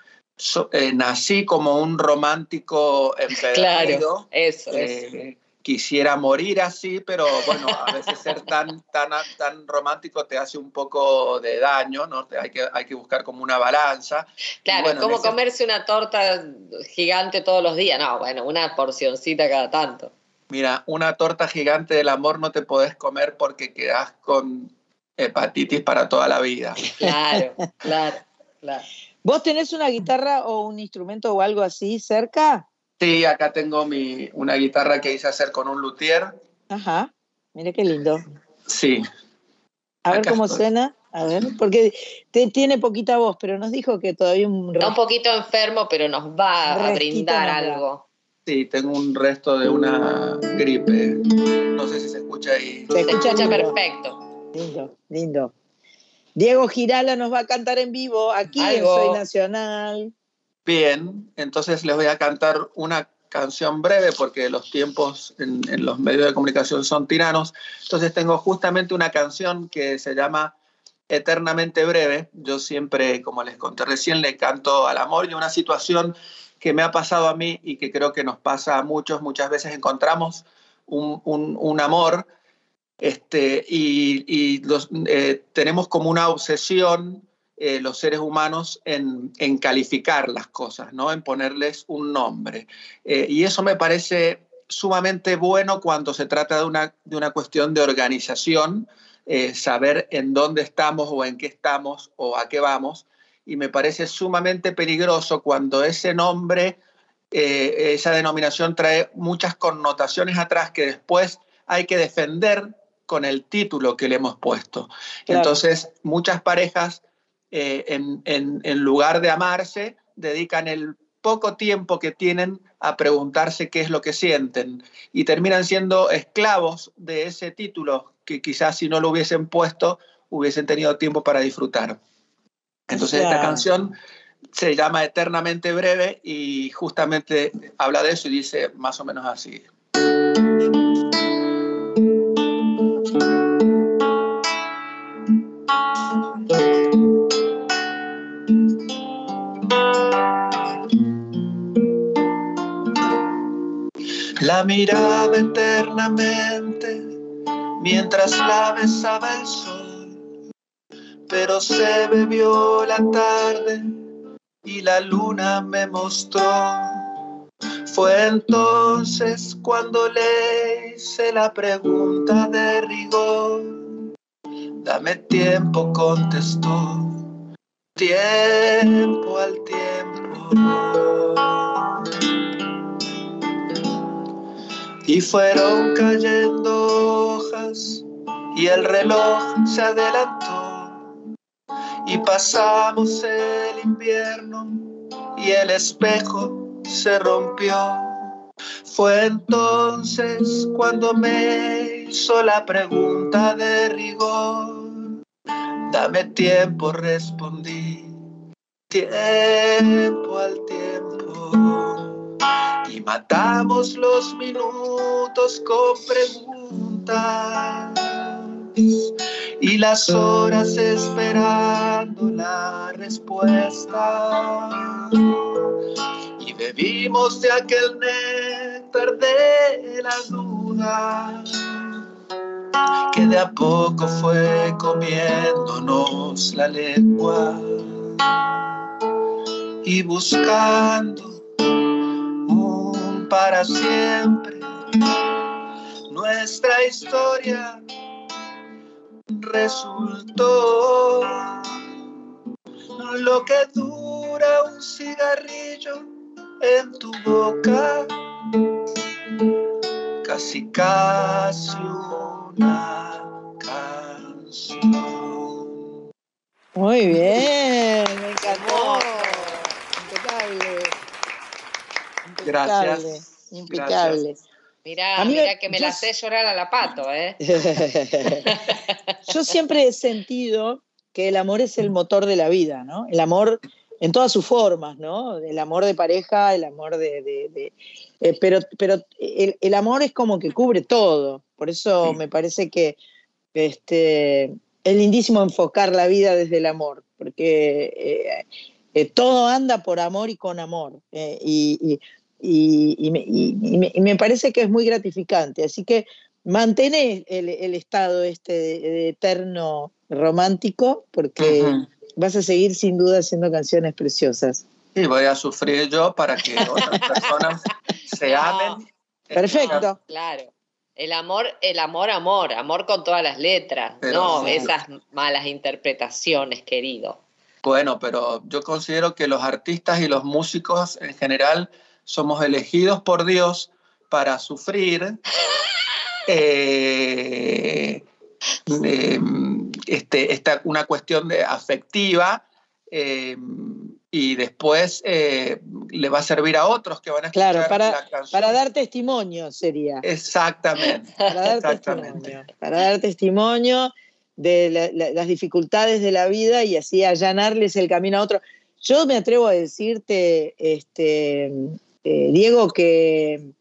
eh, nací como un romántico *laughs* empedernido. Claro, eso, eh, quisiera morir así, pero bueno, a veces ser tan, tan, tan romántico te hace un poco de daño, ¿no? Hay que, hay que buscar como una balanza. Claro, es como comerse una torta gigante todos los días, no, bueno, una porcioncita cada tanto. Mira, una torta gigante del amor no te podés comer porque quedás con hepatitis para toda la vida. *laughs* Claro, claro, claro. ¿Vos tenés una guitarra o un instrumento o algo así cerca? Sí, acá tengo mi, una guitarra que hice hacer con un luthier. Ajá, mire qué lindo. Sí. A ver cómo suena. A ver, porque tiene poquita voz, pero nos dijo que todavía un... Está un poquito enfermo, pero nos va a brindar algo. Sí, tengo un resto de una gripe. No sé si se escucha ahí. Se escucha perfecto. Lindo, lindo. Diego Girala nos va a cantar en vivo aquí en Soy Nacional. Bien, entonces les voy a cantar una canción breve porque los tiempos en, los medios de comunicación son tiranos. Entonces tengo justamente una canción que se llama Eternamente Breve. Yo siempre, como les conté recién, le canto al amor y una situación que me ha pasado a mí y que creo que nos pasa a muchos. Muchas veces encontramos un, amor este, y, eh, tenemos como una obsesión eh, los seres humanos en, calificar las cosas, ¿no? en ponerles un nombre. Eh, y eso me parece sumamente bueno cuando se trata de una, de una cuestión de organización, eh, saber en dónde estamos o en qué estamos o a qué vamos. Y me parece sumamente peligroso cuando ese nombre, esa denominación trae muchas connotaciones atrás que después hay que defender con el título que le hemos puesto. Entonces, muchas parejas eh, en, lugar de amarse, dedican el poco tiempo que tienen a preguntarse qué es lo que sienten y terminan siendo esclavos de ese título que quizás si no lo hubiesen puesto hubiesen tenido tiempo para disfrutar. Entonces esta canción se llama Eternamente Breve y justamente habla de eso y dice más o menos así. La miraba eternamente mientras la besaba el sol, pero se bebió la tarde y la luna me mostró. Fue entonces cuando le hice la pregunta de rigor. Dame tiempo, contestó. Tiempo al tiempo. Y fueron cayendo hojas y el reloj se adelantó. Y pasamos el invierno y el espejo se rompió. Fue entonces cuando me hizo la pregunta de rigor. Dame tiempo, respondí. Tiempo al tiempo. Y matamos los minutos con preguntas. Y las horas esperando la respuesta bebimos de aquel néctar de la duda que de a poco fue comiéndonos la lengua y buscando para siempre nuestra historia resultó lo que dura un cigarrillo en tu boca, casi casi una canción. Muy bien, me encantó. Impecable. Gracias. Impecable. Mirá, mira que me la sé llorar a la pato, ¿eh? *laughs* *laughs* yo siempre he sentido que el amor es el motor de la vida, ¿no? El amor en todas sus formas, ¿no? El amor de pareja, el amor de... Eh, pero pero el, amor es como que cubre todo, por eso me parece que este, es lindísimo enfocar la vida desde el amor, porque eh, eh, todo anda por amor y con amor, y, me, parece que es muy gratificante, así que mantener el, estado este de, eterno romántico, porque vas a seguir sin duda haciendo canciones preciosas. Y voy a sufrir yo para que otras *laughs* personas se amen. Perfecto. Claro. El amor, el amor, amor, amor con todas las letras, no esas malas interpretaciones, querido. Bueno, pero yo considero que los artistas y los músicos en general somos elegidos por Dios para sufrir *laughs* eh, este, esta, una cuestión de afectiva eh, y después eh, le va a servir a otros que van a escuchar claro, para, la canción. Para dar testimonio sería. Exactamente. Para dar testimonio. Para dar testimonio de las dificultades de la vida y así allanarles el camino a otros. Yo me atrevo a decirte, este, eh, Diego, que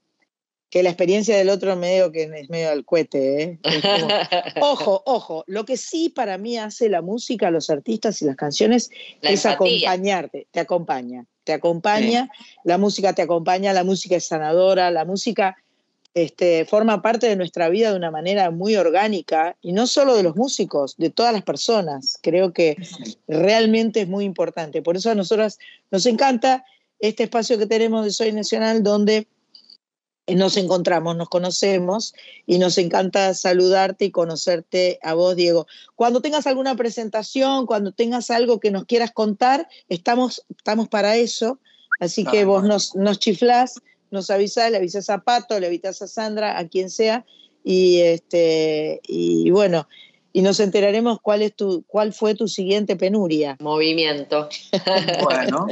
que la experiencia del otro medio que es medio al cohete. ¿eh? *laughs* ojo, ojo, lo que sí para mí hace la música, los artistas y las canciones es acompañarte, te acompaña, te acompaña, la música te acompaña, la música es sanadora, la música este, forma parte de nuestra vida de una manera muy orgánica y no solo de los músicos, de todas las personas. Creo que realmente es muy importante. Por eso a nosotras nos encanta este espacio que tenemos de Soy Nacional donde nos encontramos, nos conocemos y nos encanta saludarte y conocerte a vos, Diego. Cuando tengas alguna presentación, cuando tengas algo que nos quieras contar, estamos, estamos para eso. Así que vos nos, nos chiflás, nos avisás, le avisás a Pato, le avisás a Sandra, a quien sea, y, este, y bueno, y nos enteraremos cuál, es tu, cuál fue tu siguiente penuria. Movimiento. Bueno.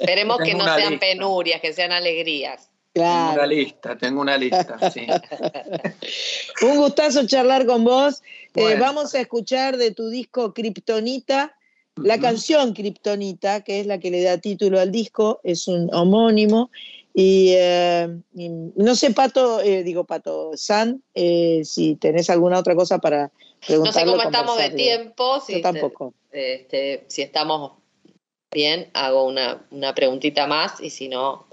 Esperemos que no sean penurias, que sean alegrías. Tengo una lista, tengo una lista, sí. *laughs* Un gustazo charlar con vos. Eh, vamos a escuchar de tu disco Kryptonita, la canción Kryptonita, que es la que le da título al disco, es un homónimo. Y, eh, no sé, Pato, eh, digo Pato, San, si tenés alguna otra cosa para. No sé cómo estamos de tiempo. Si tampoco. Este, si estamos bien, hago una, una preguntita más y si no,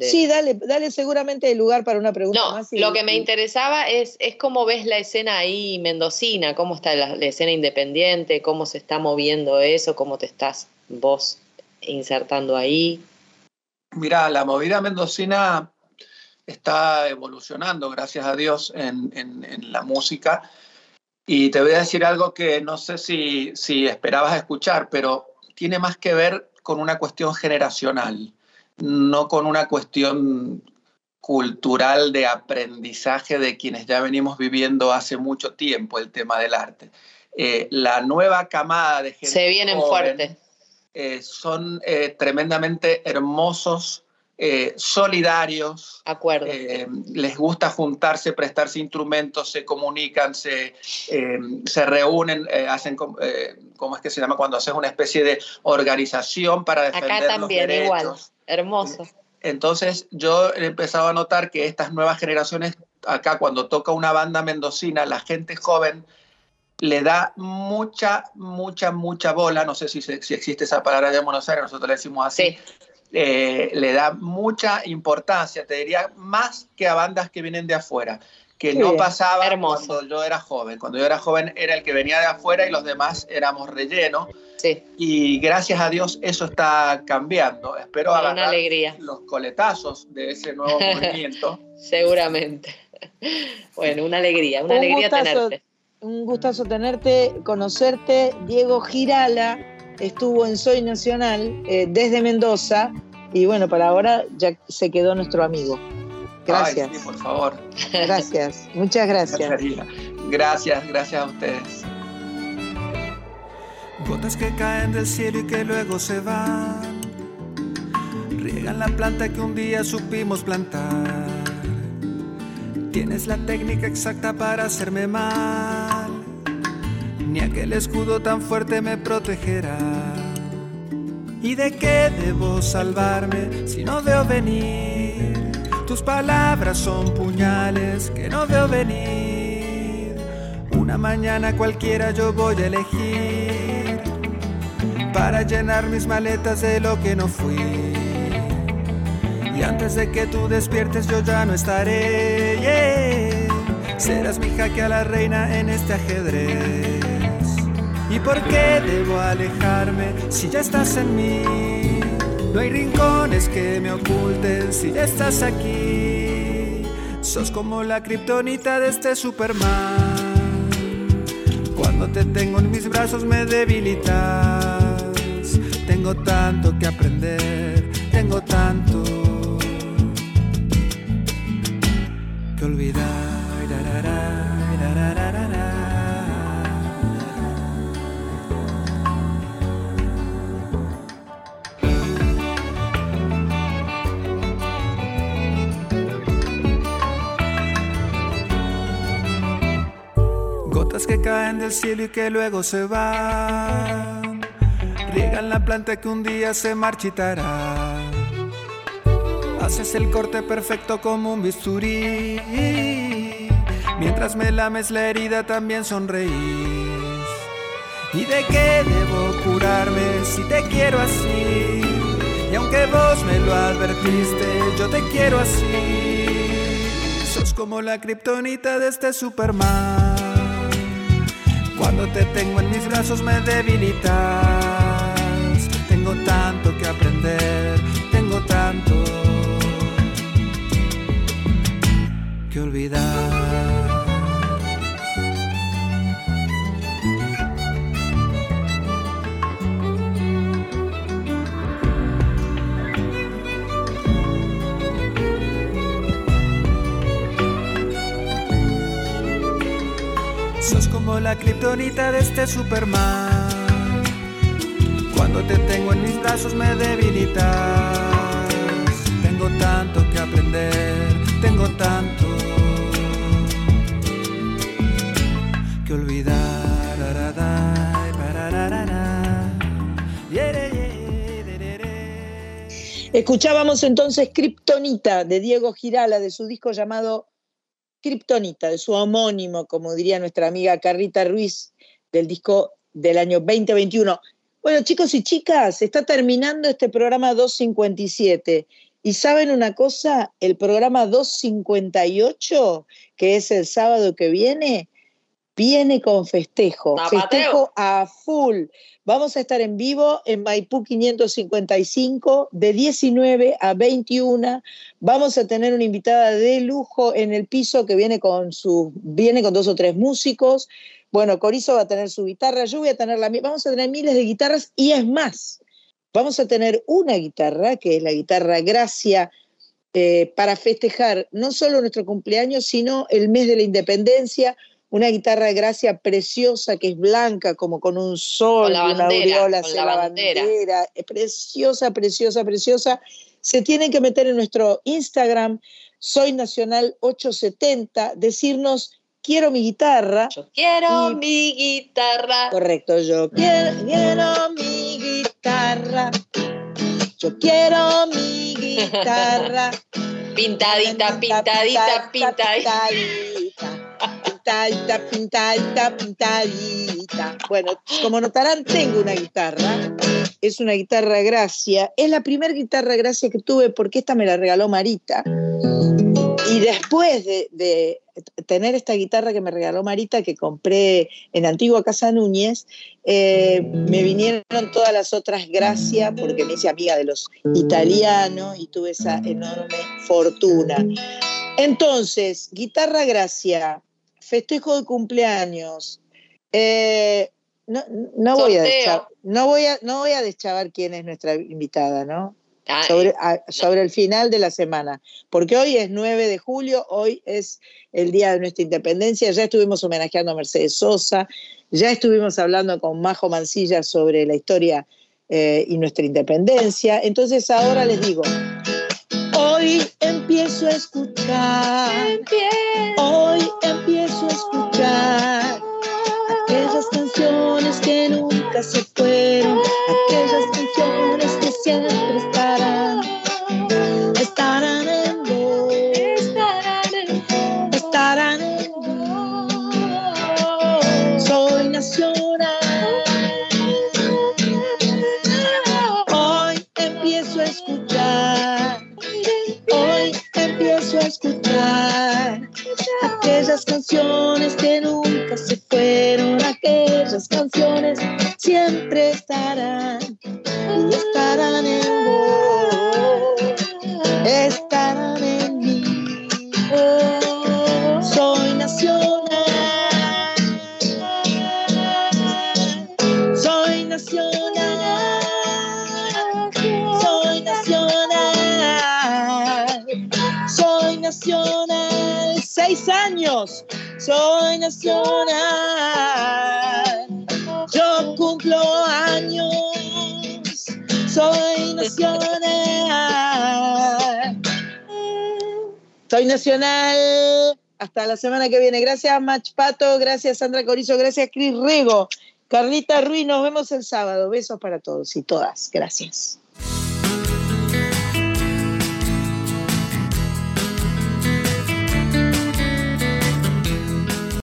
Sí, dale, dale seguramente lugar para una pregunta no, más. lo que me interesaba es, es cómo ves la escena ahí mendocina, cómo está la, escena independiente, cómo se está moviendo eso, cómo te estás vos insertando ahí? Mira, la movida mendocina está evolucionando, gracias a Dios, en, en, la música. Y te voy a decir algo que no sé si, si esperabas escuchar, pero tiene más que ver con una cuestión generacional, no con una cuestión cultural de aprendizaje de quienes ya venimos viviendo hace mucho tiempo el tema del arte. Eh, la nueva camada de gente se vienen fuertes eh, son eh, tremendamente hermosos eh, solidarios, eh, les gusta juntarse, prestarse instrumentos, se comunican, se, eh, se reúnen, hacen, ¿cómo es que se llama? Cuando haces una especie de organización para defender Acá también, igual, hermoso. Entonces yo he empezado a notar que estas nuevas generaciones, acá cuando toca una banda mendocina, la gente joven le da mucha, mucha, mucha bola, no sé si, si existe esa palabra de Buenos Aires, nosotros le decimos así, eh, le da mucha importancia, te diría, más que a bandas que vienen de afuera, que no pasaba cuando yo era joven. Cuando yo era joven era el que venía de afuera y los demás éramos relleno. Y gracias a Dios eso está cambiando. Espero agarrar alegría. los coletazos de ese nuevo *laughs* movimiento. Seguramente. *laughs* Bueno, una alegría, una alegría tenerte. Un gustazo tenerte, conocerte. Diego Girala estuvo en Soy Nacional eh, desde Mendoza y bueno, para ahora ya se quedó nuestro amigo. Gracias. por favor. Gracias, muchas gracias. Gracias, gracias a ustedes. Gotas que caen del cielo y que luego se van. Riegan la planta que un día supimos plantar. Tienes la técnica exacta para hacerme mal ni aquel escudo tan fuerte me protegerá. ¿Y de qué debo salvarme si no veo venir? Tus palabras son puñales que no veo venir. Una mañana cualquiera yo voy a elegir para llenar mis maletas de lo que no fui. Y antes de que tú despiertes yo ya no estaré. Serás mi jaque a la reina en este ajedrez. ¿Y por qué debo alejarme si ya estás en mí? No hay rincones que me oculten si ya estás aquí. Sos como la kriptonita de este Superman. Cuando te tengo en mis brazos me debilitas. Tengo tanto que aprender, tengo tanto que olvidar. Que caen del cielo y que luego se van. Riegan la planta que un día se marchitará. Haces el corte perfecto como un bisturí. Mientras me lames la herida también sonreís. ¿Y de qué debo curarme si te quiero así? Y aunque vos me lo advertiste, yo te quiero así. Sos como la kriptonita de este Superman. Cuando te tengo en mis brazos me debilitas. Tengo tanto que aprender, tengo tanto que olvidar. La kriptonita de este Superman. Cuando te tengo en mis brazos me debilitas. Tengo tanto que aprender, tengo tanto que olvidar. Escuchábamos entonces Kryptonita de Diego Girala de su disco llamado Kryptonita, de su homónimo, como diría nuestra amiga Carrita Ruiz, del disco del año 2021. Bueno, chicos y chicas, está terminando este programa 257. Y saben una cosa, el programa 258, que es el sábado que viene, viene con festejo, Zapateo. festejo a full. Vamos a estar en vivo en Maipú 555 de 19 a 21. Vamos a tener una invitada de lujo en el piso que viene con su viene con dos o tres músicos. Bueno, Corizo va a tener su guitarra, yo voy a tener la mía. Vamos a tener miles de guitarras y es más, vamos a tener una guitarra que es la guitarra Gracia eh, para festejar no solo nuestro cumpleaños, sino el mes de la independencia. Una guitarra de gracia preciosa que es blanca, como con un sol, Con la y una bandera, aureola con hacia la bandera. bandera. Es preciosa, preciosa, preciosa. Se tienen que meter en nuestro Instagram, Soy Nacional 870, decirnos quiero mi guitarra. Yo quiero mi guitarra. Correcto, yo quiero, quiero mi guitarra. Yo quiero mi guitarra. Pintadita, pintadita, pintadita. Pintadita, pintadita, pintadita. Bueno, como notarán, tengo una guitarra. Es una guitarra Gracia. Es la primera guitarra Gracia que tuve porque esta me la regaló Marita. Y después de, tener esta guitarra que me regaló Marita, que compré en Antigua Casa Núñez, eh, me vinieron todas las otras gracias porque me hice amiga de los italianos y tuve esa enorme fortuna. Entonces, guitarra gracia, festejo de cumpleaños. eh, no, no voy a Sorteo. descha- no voy a no voy a deschavar quién es nuestra invitada, ¿no? Ay, sobre, a- sobre el final de la semana, porque hoy es 9 de julio, hoy es el día de nuestra independencia, ya estuvimos homenajeando a Mercedes Sosa, ya estuvimos hablando con Majo Mancilla sobre la historia eh, y nuestra independencia, entonces ahora les digo, hoy empiezo a escuchar, hoy empiezo aquellas canciones que nunca se fueron, aquellas canciones siempre estarán y estarán en vos, estarán en mí. años soy nacional. Yo cumplo años, soy nacional. Soy nacional. Hasta la semana que viene. Gracias, Mach Pato. Gracias, Sandra Corizo. Gracias, Cris Rego. Carlita Ruiz, nos vemos el sábado. Besos para todos y todas. Gracias.